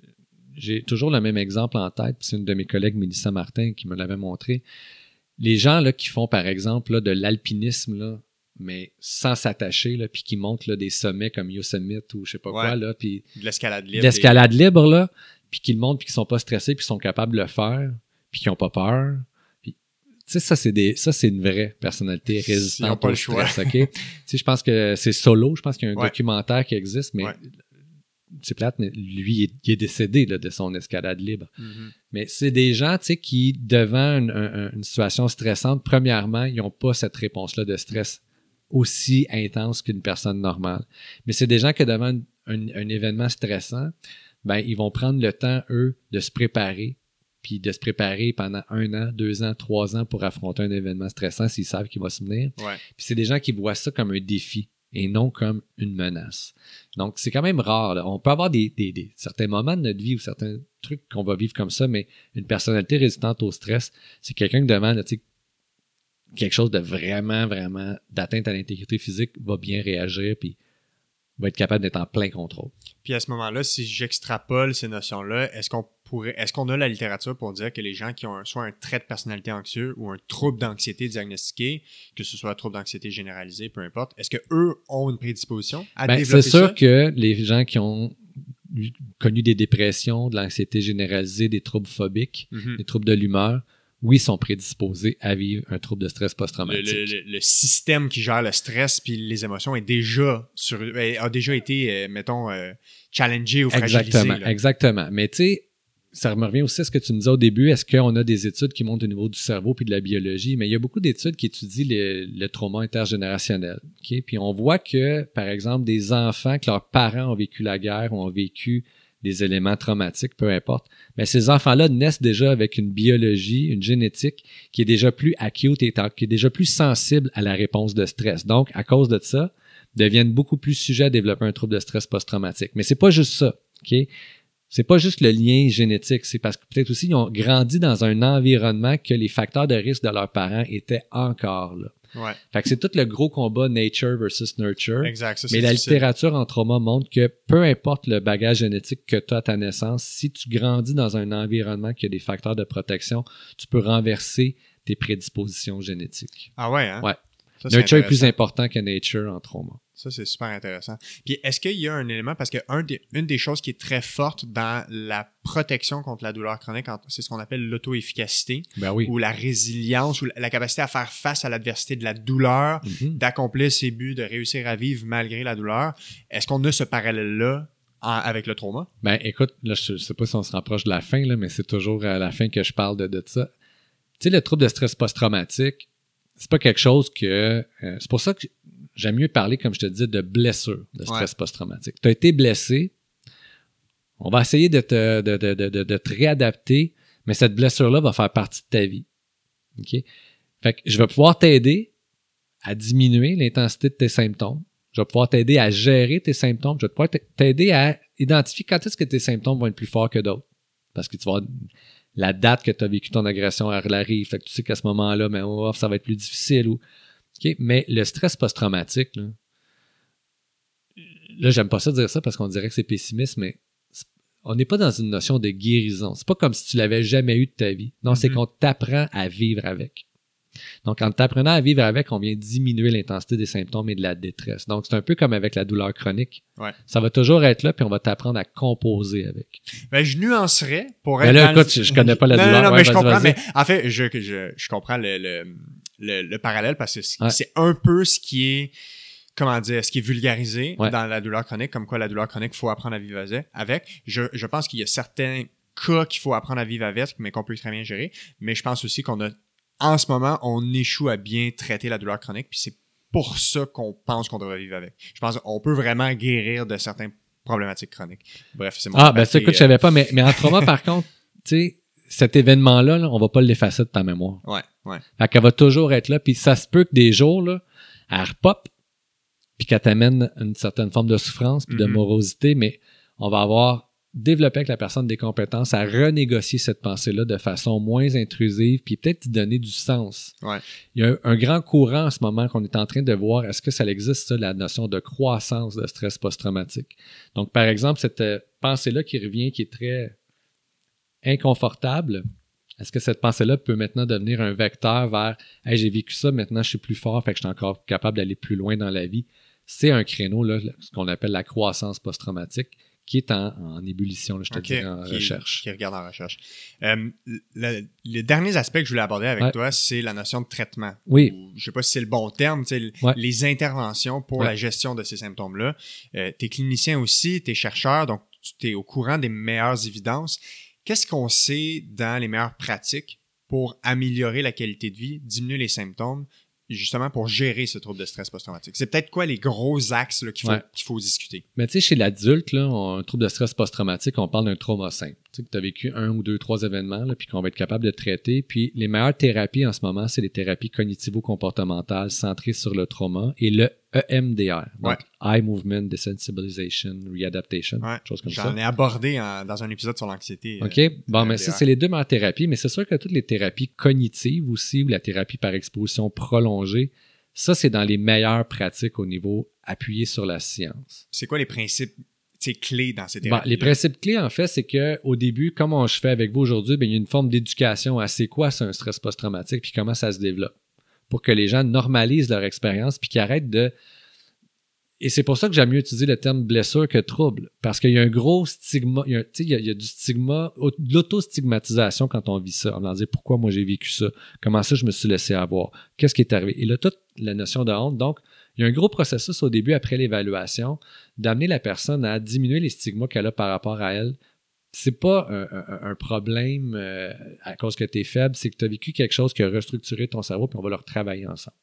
Speaker 2: J'ai toujours le même exemple en tête, c'est une de mes collègues, Mélissa Martin, qui me l'avait montré. Les gens là, qui font, par exemple, de l'alpinisme, mais sans s'attacher, puis qui montent là, des sommets comme Yosemite ou je sais pas quoi, là, puis
Speaker 1: de l'escalade libre.
Speaker 2: l'escalade libre, là, puis qui le montent, puis qui sont pas stressés, puis sont capables de le faire, puis qui ont pas peur, tu sais, ça, c'est des, ça, c'est une vraie personnalité résistante pas au le choix. stress, OK? tu sais, je pense que c'est solo. Je pense qu'il y a un documentaire qui existe, mais c'est plate, mais lui, il est, décédé là, de son escalade libre. Mm-hmm. Mais c'est des gens, tu sais, qui, devant une, situation stressante, premièrement, ils n'ont pas cette réponse-là de stress aussi intense qu'une personne normale. Mais c'est des gens qui, devant un, un événement stressant, ben, ils vont prendre le temps, eux, de se préparer, puis de se préparer pendant un an, deux ans, trois ans pour affronter un événement stressant s'ils savent qu'il va se venir. Puis c'est des gens qui voient ça comme un défi et non comme une menace. Donc, c'est quand même rare. On peut avoir des, certains moments de notre vie ou certains trucs qu'on va vivre comme ça, mais une personnalité résistante au stress, c'est quelqu'un qui demande quelque chose de vraiment, vraiment d'atteinte à l'intégrité physique, va bien réagir, puis va être capable d'être en plein contrôle.
Speaker 1: Puis à ce moment-là, si j'extrapole ces notions-là, est-ce qu'on pourrait, est-ce qu'on a la littérature pour dire que les gens qui ont soit un trait de personnalité anxieux ou un trouble d'anxiété diagnostiqué, que ce soit un trouble d'anxiété généralisé, peu importe, est-ce que eux ont une prédisposition à ben, développer
Speaker 2: C'est sûr que les gens qui ont connu des dépressions, de l'anxiété généralisée, des troubles phobiques, mm-hmm. des troubles de l'humeur, oui, sont prédisposés à vivre un trouble de stress post-traumatique.
Speaker 1: Le, système qui gère le stress puis les émotions est déjà sur, a déjà été, euh, mettons, euh, challengé ou fragilisé.
Speaker 2: Exactement, exactement. Mais tu sais, ça me revient aussi à ce que tu me disais au début. Est-ce qu'on a des études qui montent au niveau du cerveau puis de la biologie? Mais il y a beaucoup d'études qui étudient le, trauma intergénérationnel. Puis on voit que, par exemple, des enfants que leurs parents ont vécu la guerre, ont vécu des éléments traumatiques, peu importe. Mais ces enfants-là naissent déjà avec une biologie, une génétique qui est déjà plus acute et qui est déjà plus sensible à la réponse de stress. Donc, à cause de ça, deviennent beaucoup plus sujets à développer un trouble de stress post-traumatique. Mais c'est pas juste ça, OK? C'est pas juste le lien génétique, c'est parce que peut-être aussi ils ont grandi dans un environnement que les facteurs de risque de leurs parents étaient encore là.
Speaker 1: Ouais.
Speaker 2: Fait que c'est tout le gros combat nature versus nurture.
Speaker 1: Exact.
Speaker 2: mais la littérature en trauma montre que peu importe le bagage génétique que tu as à ta naissance, si tu grandis dans un environnement qui a des facteurs de protection, tu peux renverser tes prédispositions génétiques.
Speaker 1: Ah ouais, hein?
Speaker 2: Ouais. nurture est plus important que nature en trauma.
Speaker 1: Ça, c'est super intéressant. Puis, est-ce qu'il y a un élément, parce qu'une des, une des choses qui est très forte dans la protection contre la douleur chronique, c'est ce qu'on appelle l'auto-efficacité,
Speaker 2: ben oui.
Speaker 1: ou la résilience, ou la capacité à faire face à l'adversité de la douleur, mm-hmm. d'accomplir ses buts, de réussir à vivre malgré la douleur. Est-ce qu'on a ce parallèle-là avec le trauma?
Speaker 2: Ben, écoute, là, je sais pas si on se rapproche de la fin, là, mais c'est toujours à la fin que je parle de, de ça. Tu sais, le trouble de stress post-traumatique, c'est pas quelque chose que. Euh, c'est pour ça que j'aime mieux parler, comme je te dis, de blessure, de stress post-traumatique. Tu as été blessé, on va essayer de te, de, de, de, de te réadapter, mais cette blessure-là va faire partie de ta vie. OK? Fait que je vais pouvoir t'aider à diminuer l'intensité de tes symptômes. Je vais pouvoir t'aider à gérer tes symptômes. Je vais pouvoir t'aider à identifier quand est-ce que tes symptômes vont être plus forts que d'autres. Parce que tu vas la date que tu as vécu ton agression elle arrive. Fait que tu sais qu'à ce moment-là, mais oh, ça va être plus difficile. Ou mais le stress post-traumatique, là, là j'aime pas ça dire ça parce qu'on dirait que c'est pessimiste, mais on n'est pas dans une notion de guérison. C'est pas comme si tu l'avais jamais eu de ta vie. Non, c'est mm-hmm. qu'on t'apprend à vivre avec. Donc, en t'apprenant à vivre avec, on vient diminuer l'intensité des symptômes et de la détresse. Donc, c'est un peu comme avec la douleur chronique.
Speaker 1: Ouais.
Speaker 2: Ça va toujours être là, puis on va t'apprendre à composer avec.
Speaker 1: Ben, je nuancerais pour
Speaker 2: Mais
Speaker 1: être.
Speaker 2: là,
Speaker 1: dans
Speaker 2: écoute,
Speaker 1: le-
Speaker 2: je- je connais pas la
Speaker 1: non,
Speaker 2: douleur.
Speaker 1: Non, non,
Speaker 2: Ouais,
Speaker 1: mais je comprends. Mais en fait, je, je, je comprends le, le, le, le parallèle parce que c'est
Speaker 2: Ouais.
Speaker 1: un peu ce qui est. Comment dire, ce qui est vulgarisé
Speaker 2: Ouais.
Speaker 1: dans la douleur chronique, comme quoi la douleur chronique, il faut apprendre à vivre avec-. Je, je pense qu'il y a certains cas qu'il faut apprendre à vivre avec, mais qu'on peut très bien gérer. Mais je pense aussi qu'on a, en ce moment, on échoue à bien traiter la douleur chronique, puis c'est pour ça qu'on pense qu'on devrait vivre avec. Je pense qu'on peut vraiment guérir de certaines problématiques chroniques. Bref, c'est mon
Speaker 2: Ah, ben ça, écoute, je
Speaker 1: euh,
Speaker 2: savais pas, mais, mais en trauma, par contre, tu sais, cet événement-là, là, on va pas l'effacer de ta mémoire.
Speaker 1: Ouais, ouais.
Speaker 2: Fait qu'elle va toujours être là, puis ça se peut que des jours, là, elle repop, puis qu'elle t'amène une certaine forme de souffrance, puis de
Speaker 1: Mhm.
Speaker 2: morosité, mais on va avoir développé avec la personne des compétences à renégocier cette pensée-là de façon moins intrusive, puis peut-être y donner du sens.
Speaker 1: Ouais.
Speaker 2: Il y a un, un grand courant en ce moment qu'on est en train de voir, est-ce que ça existe, ça, la notion de croissance de stress post-traumatique? Donc, par exemple, cette euh, pensée-là qui revient, qui est très inconfortable, est-ce que cette pensée-là peut maintenant devenir un vecteur vers Hey, j'ai vécu ça, maintenant je suis plus fort, fait que je suis encore capable d'aller plus loin dans la vie? C'est un créneau, là, ce qu'on appelle la croissance post-traumatique, qui est en, en ébullition, là, je te en
Speaker 1: qui-
Speaker 2: recherche.
Speaker 1: Qui regarde en recherche. Euh, le- les derniers aspects que je voulais aborder avec
Speaker 2: Ouais.
Speaker 1: toi, c'est la notion de traitement.
Speaker 2: Oui.
Speaker 1: Ou, je sais pas si c'est le bon terme,
Speaker 2: Ouais.
Speaker 1: les interventions pour
Speaker 2: Ouais.
Speaker 1: la gestion de ces symptômes-là. Euh, tu es clinicien aussi, tu es chercheur, donc tu es au courant des meilleures évidences. Qu'est-ce qu'on sait dans les meilleures pratiques pour améliorer la qualité de vie, diminuer les symptômes, justement pour gérer ce trouble de stress post-traumatique? C'est peut-être quoi les gros axes qu'il faut,
Speaker 2: Ouais.
Speaker 1: faut discuter?
Speaker 2: Mais tu sais, chez l'adulte, un trouble de stress post-traumatique, on parle d'un trauma simple. Tu sais, que tu as vécu un ou deux, trois événements, là, puis qu'on va être capable de traiter. Puis les meilleures thérapies en ce moment, c'est les thérapies cognitivo-comportementales centrées sur le trauma et le E EMDR. Donc,
Speaker 1: Ouais.
Speaker 2: Eye Movement Desensitization Readaptation,
Speaker 1: Ouais.
Speaker 2: chose comme ça.
Speaker 1: J'en ai abordé en- dans un épisode sur l'anxiété. euh,
Speaker 2: OK? Bon, mais ça,
Speaker 1: EMDR.
Speaker 2: c'est les deux meilleures thérapies, mais c'est sûr que toutes les thérapies cognitives aussi, ou la thérapie par exposition prolongée, ça, c'est dans les meilleures pratiques au niveau appuyé sur la science.
Speaker 1: C'est quoi les principes clés dans
Speaker 2: Bon,
Speaker 1: thérapies?
Speaker 2: les principes clés, en fait, c'est que au début, comme je fais avec vous aujourd'hui, ben, il y a une forme d'éducation à c'est quoi c'est un stress post-traumatique, puis comment ça se développe, pour que les gens normalisent leur expérience, puis qu'ils arrêtent de... Et c'est pour ça que j'aime mieux utiliser le terme blessure que trouble, parce qu'il y a un gros stigma, il y a, un- il y a, il y a du stigma, de l'auto-stigmatisation quand on vit ça, on va dire pourquoi moi j'ai vécu ça, comment ça je me suis laissé avoir, qu'est-ce qui est arrivé. Et là, toute la notion de honte, donc, il y a un gros processus au début, après l'évaluation, d'amener la personne à diminuer les stigmas qu'elle a par rapport à elle. C'est pas un, problème euh, à cause que tu es faible, c'est que tu as vécu quelque chose qui a restructuré ton cerveau, puis on va le retravailler ensemble.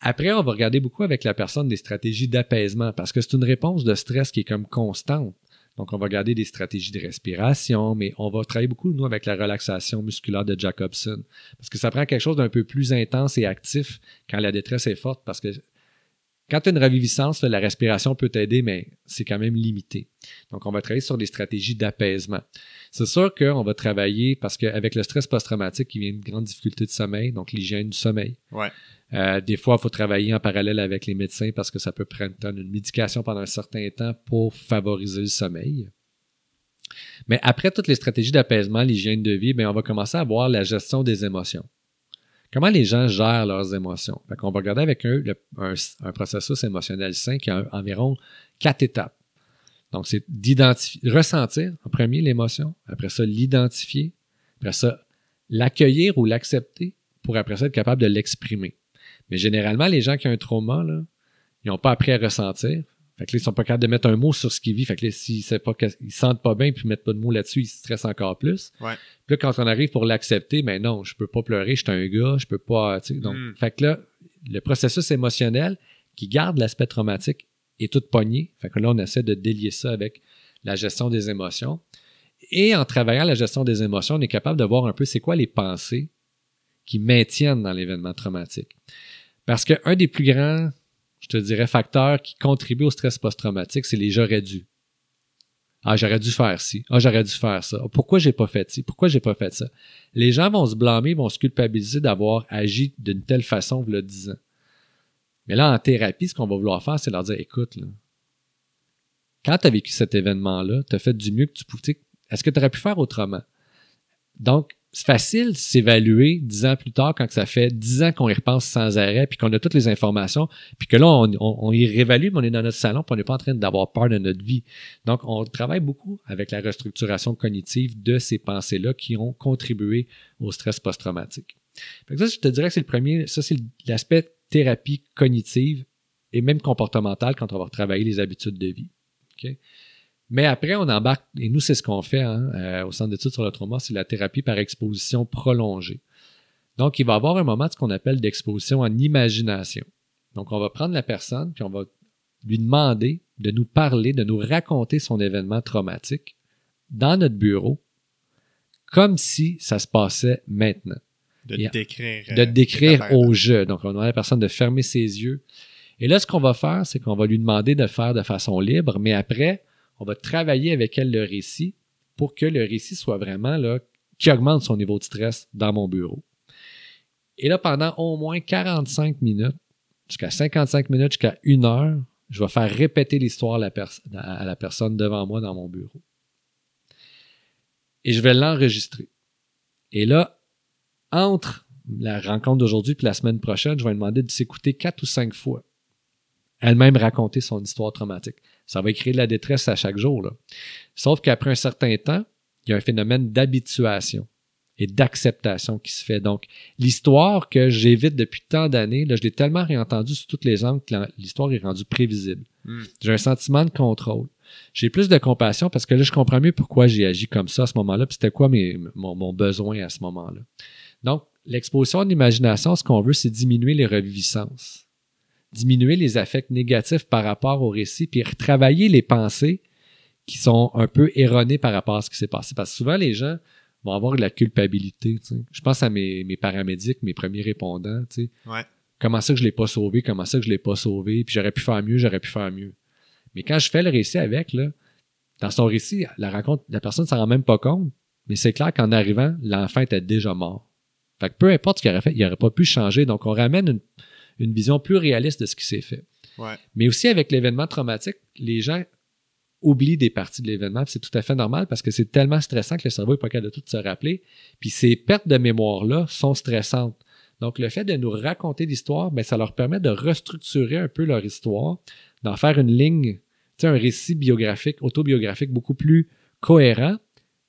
Speaker 2: Après, on va regarder beaucoup avec la personne des stratégies d'apaisement, parce que c'est une réponse de stress qui est comme constante. Donc, on va regarder des stratégies de respiration, mais on va travailler beaucoup, nous, avec la relaxation musculaire de Jacobson. Parce que ça prend quelque chose d'un peu plus intense et actif quand la détresse est forte, parce que quand tu as une reviviscence, là, la respiration peut t'aider, mais c'est quand même limité. Donc, on va travailler sur des stratégies d'apaisement. C'est sûr qu'on va travailler parce qu'avec le stress post-traumatique, il vient une grande difficulté de sommeil, donc l'hygiène du sommeil.
Speaker 1: Ouais.
Speaker 2: Euh, des fois, il faut travailler en parallèle avec les médecins parce que ça peut prendre une médication pendant un certain temps pour favoriser le sommeil. Mais après toutes les stratégies d'apaisement, l'hygiène de vie, bien, on va commencer à voir la gestion des émotions. Comment les gens gèrent leurs émotions? Qu'on va regarder avec eux un, processus émotionnel sain qui a environ quatre étapes. Donc, c'est d'identifier, ressentir en premier l'émotion, après ça, l'identifier, après ça, l'accueillir ou l'accepter pour après ça être capable de l'exprimer. Mais généralement, les gens qui ont un trauma, ils n'ont pas appris à ressentir. Fait que là, ils sont pas capables de mettre un mot sur ce qu'ils vivent. Fait que là, s'ils ne sentent pas bien puis ils mettent pas de mots là-dessus, ils stressent encore plus.
Speaker 1: Ouais.
Speaker 2: Puis là, quand on arrive pour l'accepter, ben non, je peux pas pleurer, je suis un gars, je peux pas. tu sais, Donc,
Speaker 1: Mm.
Speaker 2: fait que là, le processus émotionnel qui garde l'aspect traumatique est tout pogné. Fait que là, on essaie de délier ça avec la gestion des émotions. Et en travaillant la gestion des émotions, on est capable de voir un peu c'est quoi les pensées qui maintiennent dans l'événement traumatique. Parce qu'un des plus grands, je te dirais, facteurs qui contribuent au stress post-traumatique, c'est les j'aurais dû. Ah, j'aurais dû faire ci. Ah, j'aurais dû faire ça. Ah, Pourquoi j'ai pas fait ci? Pourquoi j'ai pas fait ça? Les gens vont se blâmer, vont se culpabiliser d'avoir agi d'une telle façon, vous le disant. Mais là, en thérapie, ce qu'on va vouloir faire, c'est leur dire, écoute, là, quand tu as vécu cet événement-là, tu as fait du mieux que tu pouvais. Est-ce que tu aurais pu faire autrement? Donc, c'est facile de s'évaluer dix ans plus tard quand ça fait dix ans qu'on y repense sans arrêt, puis qu'on a toutes les informations, puis que là, on, y réévalue, mais on est dans notre salon, puis on n'est pas en train d'avoir peur de notre vie. Donc, on travaille beaucoup avec la restructuration cognitive de ces pensées-là qui ont contribué au stress post-traumatique. ça, je te dirais que c'est le premier, ça c'est l'aspect thérapie cognitive et même comportementale quand on va travailler les habitudes de vie. Okay? Mais après, on embarque, et nous, c'est ce qu'on fait hein, euh, au Centre d'études sur le trauma, c'est la thérapie par exposition prolongée. Donc, il va y avoir un moment de ce qu'on appelle d'exposition en imagination. Donc, on va prendre la personne, puis on va lui demander de nous parler, de nous raconter son événement traumatique dans notre bureau, comme si ça se passait maintenant.
Speaker 1: De décrire.
Speaker 2: De euh, décrire au jeu. Donc, on va demander à la personne de fermer ses yeux. Et là, ce qu'on va faire, c'est qu'on va lui demander de faire de façon libre, mais après, on va travailler avec elle le récit pour que le récit soit vraiment là, qui augmente son niveau de stress dans mon bureau. Et là, pendant au moins 45 minutes, jusqu'à 55 minutes, jusqu'à une heure, je vais faire répéter l'histoire à, la personne devant moi dans mon bureau. Et je vais l'enregistrer. Et là, entre la rencontre d'aujourd'hui et la semaine prochaine, je vais lui demander de s'écouter quatre ou cinq fois. Elle-même raconter son histoire traumatique ça va créer de la détresse à chaque jour. Là. Sauf qu'après un certain temps, il y a un phénomène d'habituation et d'acceptation qui se fait. Donc, l'histoire que j'évite depuis tant d'années, là, je l'ai tellement réentendue sur toutes les angles que l'histoire est rendue prévisible. Hmm. J'ai un sentiment de contrôle. J'ai plus de compassion parce que là, je comprends mieux pourquoi j'ai agi comme ça à ce moment-là, puis c'était quoi mes, mon, mon, besoin à ce moment-là. Donc, l'exposition de l'imagination, ce qu'on veut, c'est diminuer les reviviscences diminuer les affects négatifs par rapport au récit, puis retravailler les pensées qui sont un peu erronées par rapport à ce qui s'est passé. Parce que souvent, les gens vont avoir de la culpabilité. Je pense à mes, mes, paramédics, mes premiers répondants. Comment ça que je ne l'ai pas sauvé? Comment ça que je ne l'ai pas sauvé? Puis j'aurais pu faire mieux, j'aurais pu faire mieux. Mais quand je fais le récit avec, là, dans son récit, la rencontre, la personne ne s'en rend même pas compte. Mais c'est clair qu'en arrivant, l'enfant était déjà mort. Fait que peu importe ce qu'il aurait fait, il n'aurait pas pu changer. Donc, on ramène une, une vision plus réaliste de ce qui s'est fait. Mais aussi avec l'événement traumatique, les gens oublient des parties de l'événement, c'est tout à fait normal parce que c'est tellement stressant que le cerveau n'est pas capable de tout se rappeler. Puis ces pertes de mémoire-là sont stressantes. Donc le fait de nous raconter l'histoire, ben, ça leur permet de restructurer un peu leur histoire, d'en faire une ligne, un récit biographique, autobiographique beaucoup plus cohérent,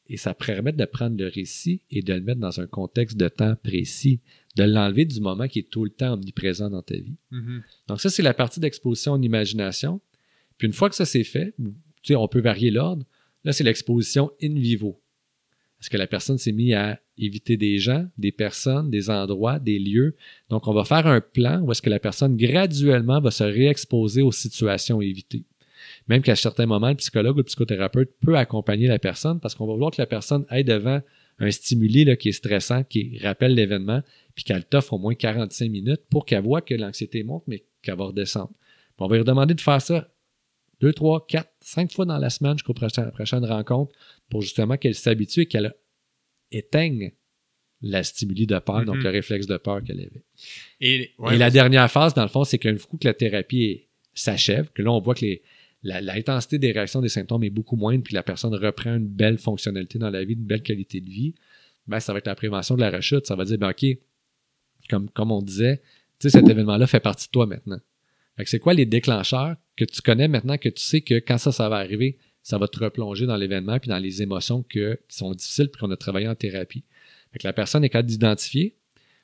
Speaker 2: et ça permet de prendre le récit et de le mettre dans un contexte de temps précis de l'enlever du moment qui est tout le temps omniprésent dans ta vie. Mm-hmm. Donc ça, c'est la partie d'exposition en imagination. Puis une fois que ça c'est fait, tu sais, on peut varier l'ordre. Là, c'est l'exposition in vivo. Est-ce que la personne s'est mise à éviter des gens, des personnes, des endroits, des lieux? Donc, on va faire un plan où est-ce que la personne graduellement va se réexposer aux situations évitées. Même qu'à certains moments, le psychologue ou le psychothérapeute peut accompagner la personne parce qu'on va vouloir que la personne aille devant un stimuli là, qui est stressant, qui rappelle l'événement, puis qu'elle t'offre au moins 45 minutes pour qu'elle voit que l'anxiété monte, mais qu'elle va redescendre. on va lui demander de faire ça deux, trois, quatre, cinq fois dans la semaine jusqu'au prochaine, prochaine rencontre pour justement qu'elle s'habitue et qu'elle éteigne la stimuli de peur, donc mm-hmm. le réflexe de peur qu'elle avait. Et, la dernière phase, dans le fond, c'est qu'un coup que la thérapie s'achève, que là, on voit que l'intensité des réactions des symptômes est beaucoup moindre, puis la personne reprend une belle fonctionnalité dans la vie, une belle qualité de vie, ben, ça va être la prévention de la rechute. Ça va dire, ben, OK, comme, on disait, cet événement-là fait partie de toi maintenant. c'est quoi les déclencheurs que tu connais maintenant que tu sais que quand ça, ça va arriver, ça va te replonger dans l'événement puis dans les émotions que, qui sont difficiles puis qu'on a travaillé en thérapie? La personne est capable d'identifier,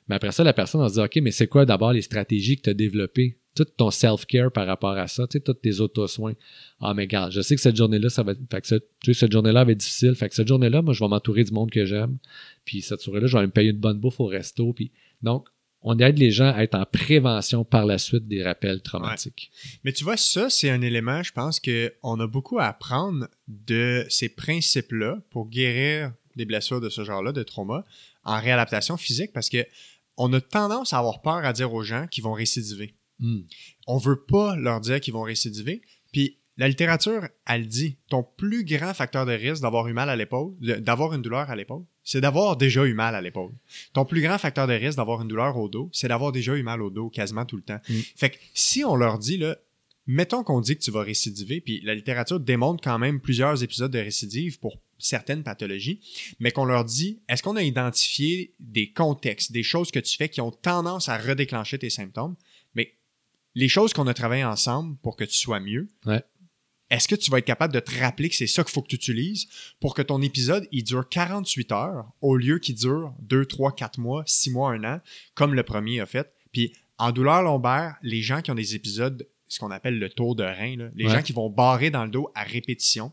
Speaker 2: mais après ça, la personne va se dire, OK, mais c'est quoi d'abord les stratégies que tu as développées? Tout ton self-care par rapport à ça, tu sais, tous tes auto-soins. Ah, mais regarde, je sais que cette journée-là, ça va être, que tu sais, cette journée-là va être difficile. Fait que cette journée-là, moi, je vais m'entourer du monde que j'aime. Puis cette soirée-là, je vais me payer une bonne bouffe au resto. Puis donc, on aide les gens à être en prévention par la suite des rappels traumatiques.
Speaker 1: Mais tu vois, ça, c'est un élément, je pense, qu'on a beaucoup à apprendre de ces principes-là pour guérir des blessures de ce genre-là, de trauma, en réadaptation physique, parce que on a tendance à avoir peur à dire aux gens qu'ils vont récidiver. Hmm. On veut pas leur dire qu'ils vont récidiver. Puis la littérature, elle dit, ton plus grand facteur de risque d'avoir eu mal à l'épaule, d'avoir une douleur à l'épaule, c'est d'avoir déjà eu mal à l'épaule. Ton plus grand facteur de risque d'avoir une douleur au dos, c'est d'avoir déjà eu mal au dos quasiment tout le temps. Mm. Fait que si on leur dit, là, mettons qu'on dit que tu vas récidiver, puis la littérature démontre quand même plusieurs épisodes de récidive pour certaines pathologies, mais qu'on leur dit, est-ce qu'on a identifié des contextes, des choses que tu fais qui ont tendance à redéclencher tes symptômes, les choses qu'on a travaillées ensemble pour que tu sois mieux, est-ce que tu vas être capable de te rappeler que c'est ça qu'il faut que tu utilises pour que ton épisode, il dure 48 heures au lieu qu'il dure 2, 3, 4 mois, 6 mois, 1 an, comme le premier a fait? Puis en douleur lombaire, les gens qui ont des épisodes, ce qu'on appelle le tour de rein, les gens qui vont barrer dans le dos à répétition,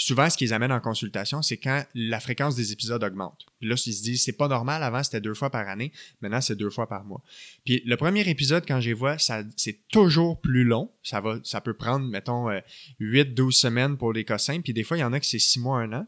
Speaker 1: souvent, ce qu'ils amènent en consultation, c'est quand la fréquence des épisodes augmente. Puis là, ils se disent, c'est pas normal, avant c'était deux fois par année, maintenant c'est deux fois par mois. Puis le premier épisode, quand j'y vois, ça, c'est toujours plus long. Ça va, ça peut prendre, mettons, 8-12 euh, semaines pour les cas simples, puis des fois, il y en a que c'est 6 mois, un an.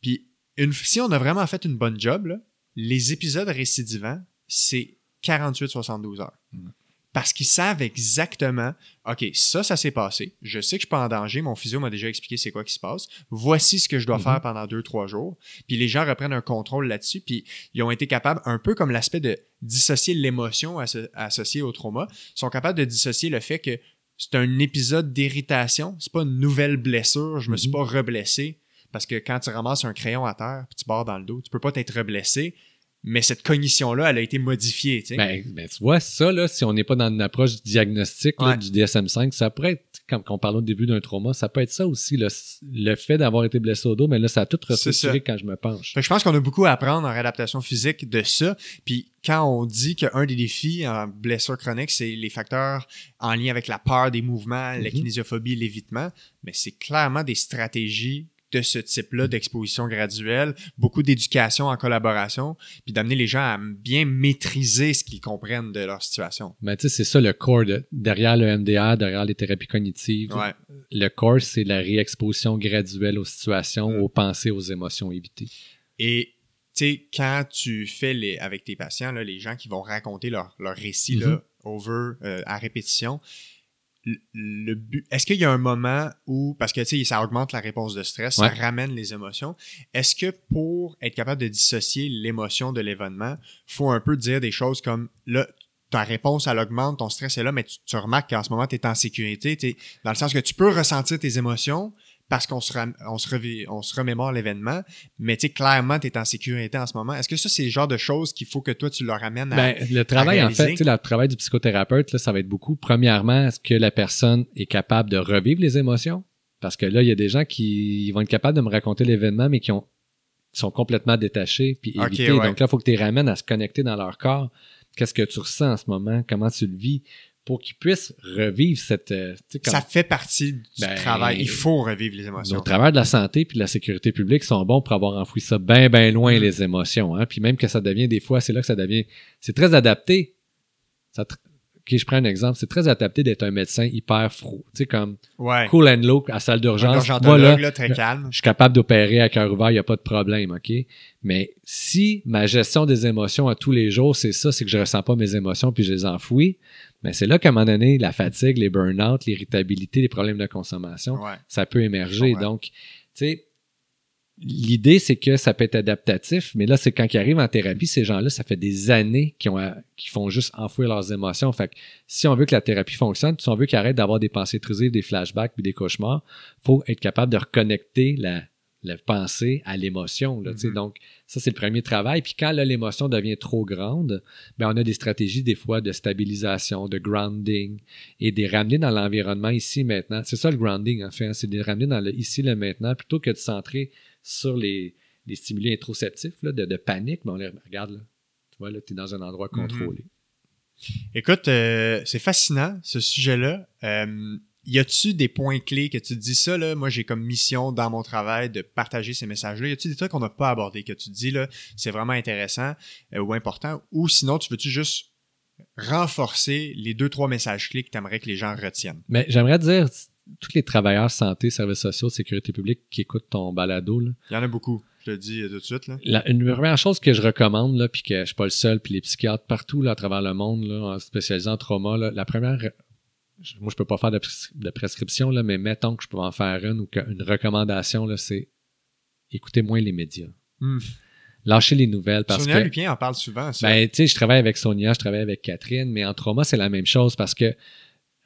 Speaker 1: Puis si on a vraiment fait une bonne job, les épisodes récidivants, c'est 48-72 heures. Mm parce qu'ils savent exactement, OK, ça, ça s'est passé. Je sais que je suis pas en danger. Mon physio m'a déjà expliqué c'est quoi qui se passe. Voici ce que je dois faire mhm. pendant deux, trois jours. Puis les gens reprennent un contrôle là-dessus. Puis ils ont été capables, un peu comme l'aspect de dissocier l'émotion associée au trauma, sont capables de dissocier le fait que c'est un épisode d'irritation. C'est pas une nouvelle blessure. Je me suis mhm. pas reblessé. Parce que quand tu ramasses un crayon à terre puis tu barres dans le dos, tu peux pas t'être reblessé mais cette cognition-là, elle a été modifiée. Tu, sais.
Speaker 2: ben, ben, tu vois, ça, là, si on n'est pas dans une approche diagnostique du DSM-5, ça pourrait être, comme on parlait au début d'un trauma, ça peut être ça aussi, le fait d'avoir été blessé au dos, mais là, ça a tout restructuré quand je me penche.
Speaker 1: je pense qu'on a beaucoup à apprendre en réadaptation physique de ça. Puis quand on dit qu'un des défis en blessure chronique, c'est les facteurs en lien avec la peur des mouvements, la mm-hmm. kinésiophobie, l'évitement, mais c'est clairement des stratégies de ce type-là d'exposition graduelle, beaucoup d'éducation en collaboration, puis d'amener les gens à bien maîtriser ce qu'ils comprennent de leur situation.
Speaker 2: Mais tu sais, c'est ça le corps derrière le MDR, derrière les thérapies cognitives. Le corps, c'est la réexposition graduelle aux situations, mm. aux pensées, aux émotions évitées.
Speaker 1: Et tu sais, quand tu fais les, avec tes patients, là, les gens qui vont raconter leur, leur récit là, mm-hmm. over, euh, à répétition, le but, est-ce qu'il y a un moment où, parce que tu sais, ça augmente la réponse de stress, ça ramène les émotions. Est-ce que pour être capable de dissocier l'émotion de l'événement, faut un peu dire des choses comme là, ta réponse, elle augmente, ton stress est là, mais tu, tu remarques qu'en ce moment, tu es en sécurité, dans le sens que tu peux ressentir tes émotions, parce qu'on se, on se, on se remémore l'événement, mais tu sais, clairement, tu es en sécurité en ce moment. Est-ce que ça, c'est le genre de choses qu'il faut que toi, tu leur amènes à
Speaker 2: ben, Le travail, en fait, le travail du psychothérapeute, là, ça va être beaucoup. Premièrement, est-ce que la personne est capable de revivre les émotions? Parce que là, il y a des gens qui vont être capables de me raconter l'événement, mais qui ont sont complètement détachés puis évités. Donc là, il faut que tu les ramènes à se connecter dans leur corps. Qu'est-ce que tu ressens en ce moment? Comment tu le vis? Pour qu'ils puissent revivre cette... Euh,
Speaker 1: ça fait partie du ben, travail. Il faut revivre les émotions.
Speaker 2: Au travers de la santé puis de la sécurité publique sont bons pour avoir enfoui ça bien, bien loin, mm. les émotions. Hein? Puis même que ça devient des fois, c'est là que ça devient... C'est très adapté. Ça, je prends un exemple. C'est très adapté d'être un médecin hyper froid. Tu sais, comme cool and low à salle d'urgence.
Speaker 1: Voilà, là, très calme.
Speaker 2: Je suis capable d'opérer à cœur ouvert, il n'y a pas de problème, OK? Mais si ma gestion des émotions à tous les jours, c'est ça, c'est que je ressens pas mes émotions puis je les enfouis, mais c'est là qu'à un moment donné, la fatigue, les burn-out, l'irritabilité, les problèmes de consommation, ça peut émerger. Donc, tu sais, l'idée, c'est que ça peut être adaptatif, mais là, c'est quand ils arrivent en thérapie, ces gens-là, ça fait des années qu'ils, ont, font juste enfouir leurs émotions. Fait que si on veut que la thérapie fonctionne, si on veut qu'ils arrêtent d'avoir des pensées intrusives, des flashbacks puis des cauchemars, faut être capable de reconnecter la, la pensée à l'émotion. Mm-hmm. Donc, ça, c'est le premier travail. Puis quand l'émotion devient trop grande, ben, on a des stratégies des fois de stabilisation, de grounding et de ramener dans l'environnement ici maintenant. C'est ça le grounding, en fait. Hein. c'est de ramener dans le ici, le maintenant, plutôt que de centrer sur les, les stimuli introceptifs là, de, de, panique. Mais on les regarde là. Tu vois, là, tu es dans un endroit mm-hmm. contrôlé.
Speaker 1: Écoute, euh, c'est fascinant, ce sujet-là. Euh, y a-tu des points clés que tu te dis ça, là, moi j'ai comme mission dans mon travail de partager ces messages-là? Y a-tu des trucs qu'on n'a pas abordés que tu te dis, là, c'est vraiment intéressant euh, ou important? Ou sinon, tu veux-tu juste renforcer les deux, trois messages clés que tu aimerais que les gens retiennent?
Speaker 2: Mais j'aimerais dire, tous les travailleurs santé, services sociaux, sécurité publique qui écoutent ton balado,
Speaker 1: il y en a beaucoup. Je le dis tout de suite. Là.
Speaker 2: La, une première chose que je recommande, là, puis que je suis pas le seul, puis les psychiatres partout là, à travers le monde, là, spécialisés en trauma, là, la première moi, je peux pas faire de, prescription, là, mais mettons que je peux en faire une ou qu'une recommandation, là, c'est écoutez moins les médias. Hmm. Lâchez les nouvelles parce
Speaker 1: Sonia
Speaker 2: que.
Speaker 1: Lupien en parle souvent. Ça.
Speaker 2: Ben, tu sais, je travaille avec Sonia, je travaille avec Catherine, mais en trauma, c'est la même chose parce que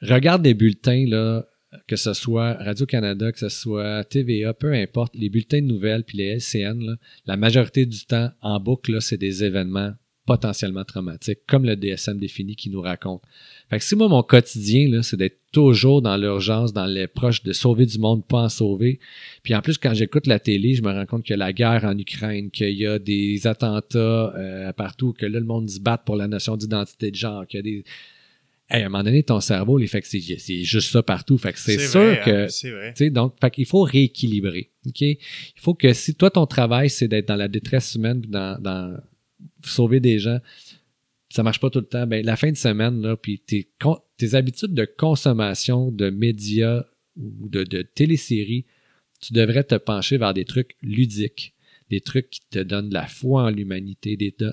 Speaker 2: regarde des bulletins, là, que ce soit Radio-Canada, que ce soit TVA, peu importe, les bulletins de nouvelles puis les LCN, la majorité du temps, en boucle, c'est des événements potentiellement traumatiques, comme le DSM défini qui nous raconte. Fait que si moi, mon quotidien, c'est d'être toujours dans l'urgence, dans les proches de sauver du monde, pas en sauver. Puis en plus, quand j'écoute la télé, je me rends compte qu'il y a la guerre en Ukraine, qu'il y a des attentats euh, partout, que là, le monde se bat pour la notion d'identité de genre, qu'il y a des à un moment donné, ton cerveau, les fait que c'est juste ça partout. Fait que c'est sûr
Speaker 1: vrai,
Speaker 2: que.
Speaker 1: hein, c'est vrai.
Speaker 2: Donc, fait qu'il faut rééquilibrer. OK? Il faut que si toi, ton travail, c'est d'être dans la détresse humaine, puis dans, dans sauver des gens, ça marche pas tout le temps. Ben, la fin de semaine, là, puis tes, habitudes de consommation de médias ou de, de téléséries, tu devrais te pencher vers des trucs ludiques, des trucs qui te donnent de la foi en l'humanité, des, tu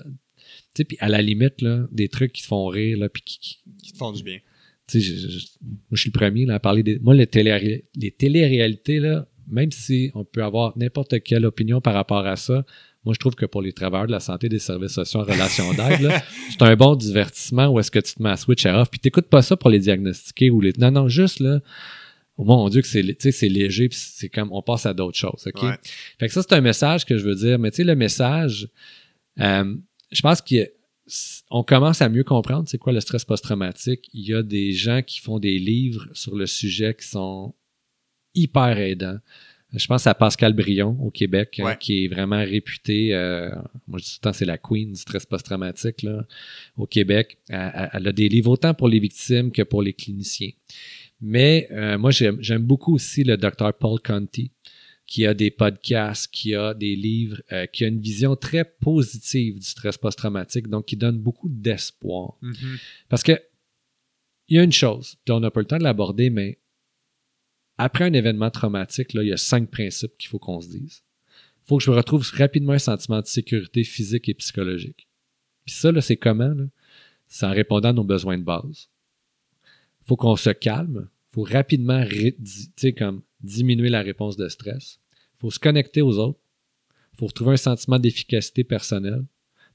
Speaker 2: sais, puis à la limite, là, des trucs qui te font rire, là, puis qui, qui-
Speaker 1: Qui te font du bien.
Speaker 2: tu sais, je- moi, je suis le premier là, à parler des. Moi, les, télé, les téléréalités, là, même si on peut avoir n'importe quelle opinion par rapport à ça, moi, je trouve que pour les travailleurs de la santé des services sociaux en relation d'aide, c'est un bon divertissement où est-ce que tu te mets à switch à off, puis t'écoutes pas ça pour les diagnostiquer ou les. Non, non, juste là. Oh mon Dieu, que c'est, c'est léger, puis c'est comme on passe à d'autres choses. OK?
Speaker 1: Ouais.
Speaker 2: Fait que ça, c'est un message que je veux dire. Mais tu sais, le message, euh, je pense qu'on commence à mieux comprendre c'est quoi le stress post-traumatique. Il y a des gens qui font des livres sur le sujet qui sont hyper aidants. Je pense à Pascal Brion au Québec, hein, qui est vraiment réputé. euh, moi, je dis tout le temps, c'est la queen du stress post-traumatique là, au Québec. Elle, a des livres autant pour les victimes que pour les cliniciens. Mais euh, moi, j'aime beaucoup aussi le docteur Paul Conti, qui a des podcasts, qui a des livres, euh, qui a une vision très positive du stress post-traumatique, donc qui donne beaucoup d'espoir.
Speaker 1: Mhm.
Speaker 2: Parce que il y a une chose, puis on n'a pas le temps de l'aborder, mais après un événement traumatique, il y a cinq principes qu'il faut qu'on se dise. Il faut que je retrouve rapidement un sentiment de sécurité physique et psychologique. Puis ça, c'est comment? C'est en répondant à nos besoins de base. Il faut qu'on se calme. Il faut rapidement comme diminuer la réponse de stress. Il faut se connecter aux autres. Il faut retrouver un sentiment d'efficacité personnelle.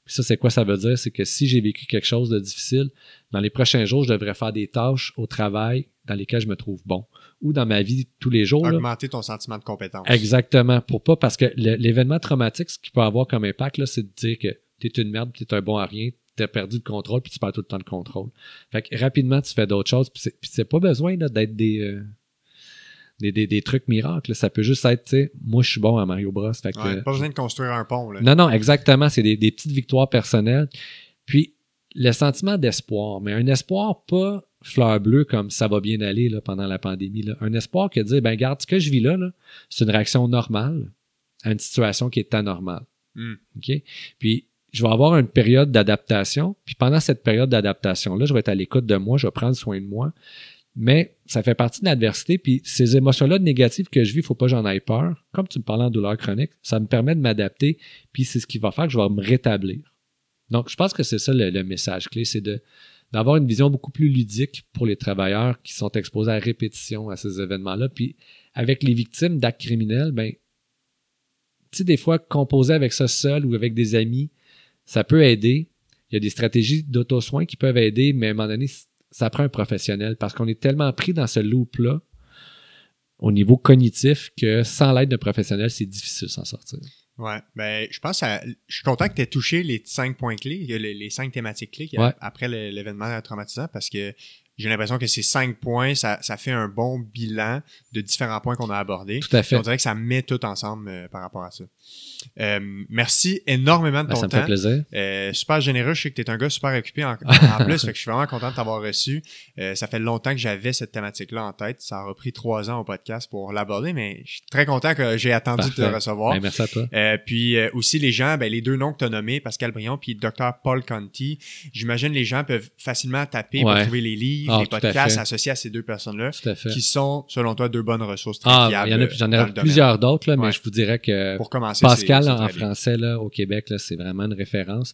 Speaker 2: Puis ça, c'est quoi ça veut dire? C'est que si j'ai vécu quelque chose de difficile, dans les prochains jours, je devrais faire des tâches au travail dans lesquelles je me trouve bon. Ou dans ma vie tous les jours. là.
Speaker 1: Augmenter ton sentiment de compétence.
Speaker 2: Exactement. Pour pas, parce que l'événement traumatique, ce qu'il peut avoir comme impact, c'est de dire que t'es une merde, t'es un bon à rien, t'as perdu le contrôle, puis tu perds tout le temps le contrôle. Fait que rapidement, tu fais d'autres choses, puis c'est, pas besoin d'être des, euh, des, des, des trucs miracles. Ça peut juste être, tu sais, moi, je suis bon à Mario Bros. Fait que,
Speaker 1: Ouais, pas besoin de construire un pont. Là.
Speaker 2: non, non, exactement. C'est des, des petites victoires personnelles. Puis, le sentiment d'espoir, mais un espoir pas fleur bleue comme ça va bien aller là, pendant la pandémie. Là. Un espoir que de dire, ben regarde, ce que je vis là, là c'est une réaction normale à une situation qui est anormale.
Speaker 1: Hmm.
Speaker 2: OK? Puis, je vais avoir une période d'adaptation. Puis, pendant cette période d'adaptation-là, je vais être à l'écoute de moi, je vais prendre soin de moi. Mais ça fait partie de l'adversité. Puis, ces émotions-là négatives que je vis, il faut pas j'en aille peur. Comme tu me parlais en douleur chronique, ça me permet de m'adapter. Puis, c'est ce qui va faire que je vais me rétablir. Donc, je pense que c'est ça le, message clé, c'est de d'avoir une vision beaucoup plus ludique pour les travailleurs qui sont exposés à répétition à ces événements-là. Puis, avec les victimes d'actes criminels, ben, tu sais, des fois, composer avec ça seul ou avec des amis, ça peut aider. Il y a des stratégies d'auto-soin qui peuvent aider, mais à un moment donné, ça prend un professionnel parce qu'on est tellement pris dans ce loop-là au niveau cognitif que sans l'aide d'un professionnel, c'est difficile de s'en sortir.
Speaker 1: Ouais, ben, je pense à, je suis content que tu aies touché les cinq points clés, les, les cinq thématiques clés qu'il y a
Speaker 2: Ouais.
Speaker 1: après l'événement traumatisant parce que j'ai l'impression que ces cinq points, ça, ça fait un bon bilan de différents points qu'on a abordés.
Speaker 2: Tout à fait.
Speaker 1: On dirait que ça met tout ensemble euh, par rapport à ça. Euh, merci énormément de
Speaker 2: Ben,
Speaker 1: ton
Speaker 2: ça me
Speaker 1: temps.
Speaker 2: fait plaisir.
Speaker 1: Euh, super généreux. Je sais que tu es un gars super occupé en, en plus. fait que je suis vraiment content de t'avoir reçu. Euh, ça fait longtemps que j'avais cette thématique-là en tête. Ça a repris trois ans au podcast pour l'aborder, mais je suis très content que j'ai attendu de te recevoir.
Speaker 2: Ben, merci à toi.
Speaker 1: Puis aussi les gens, ben, les deux noms que tu as nommés, Pascal Brion puis Dr. Paul Conti, j'imagine les gens peuvent facilement taper pour trouver les livres,
Speaker 2: Ah,
Speaker 1: les
Speaker 2: à
Speaker 1: podcasts associés à ces deux personnes-là, qui sont, selon toi, deux bonnes ressources très
Speaker 2: Ah,
Speaker 1: fiables.
Speaker 2: il y en a, j'en ai plusieurs d'autres, mais
Speaker 1: Ouais.
Speaker 2: je vous dirais que
Speaker 1: Pour commencer,
Speaker 2: Pascal en français là, au Québec, là, c'est vraiment une référence.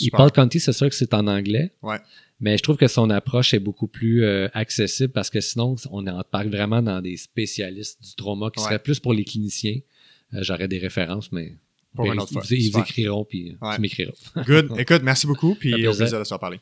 Speaker 2: Et
Speaker 1: Super.
Speaker 2: Paul Conti, c'est sûr que c'est en anglais.
Speaker 1: Ouais.
Speaker 2: Mais je trouve que son approche est beaucoup plus euh, accessible parce que sinon, on embarque vraiment dans des spécialistes du trauma qui
Speaker 1: Ouais.
Speaker 2: seraient plus pour les cliniciens. Euh, J'aurais des références, mais
Speaker 1: Pour
Speaker 2: ben,
Speaker 1: une autre
Speaker 2: ils,
Speaker 1: fois.
Speaker 2: ils- écriront puis
Speaker 1: Ouais.
Speaker 2: tu m'écriras.
Speaker 1: Good. Écoute, merci beaucoup, puis au
Speaker 2: plaisir.
Speaker 1: plaisir de se reparler.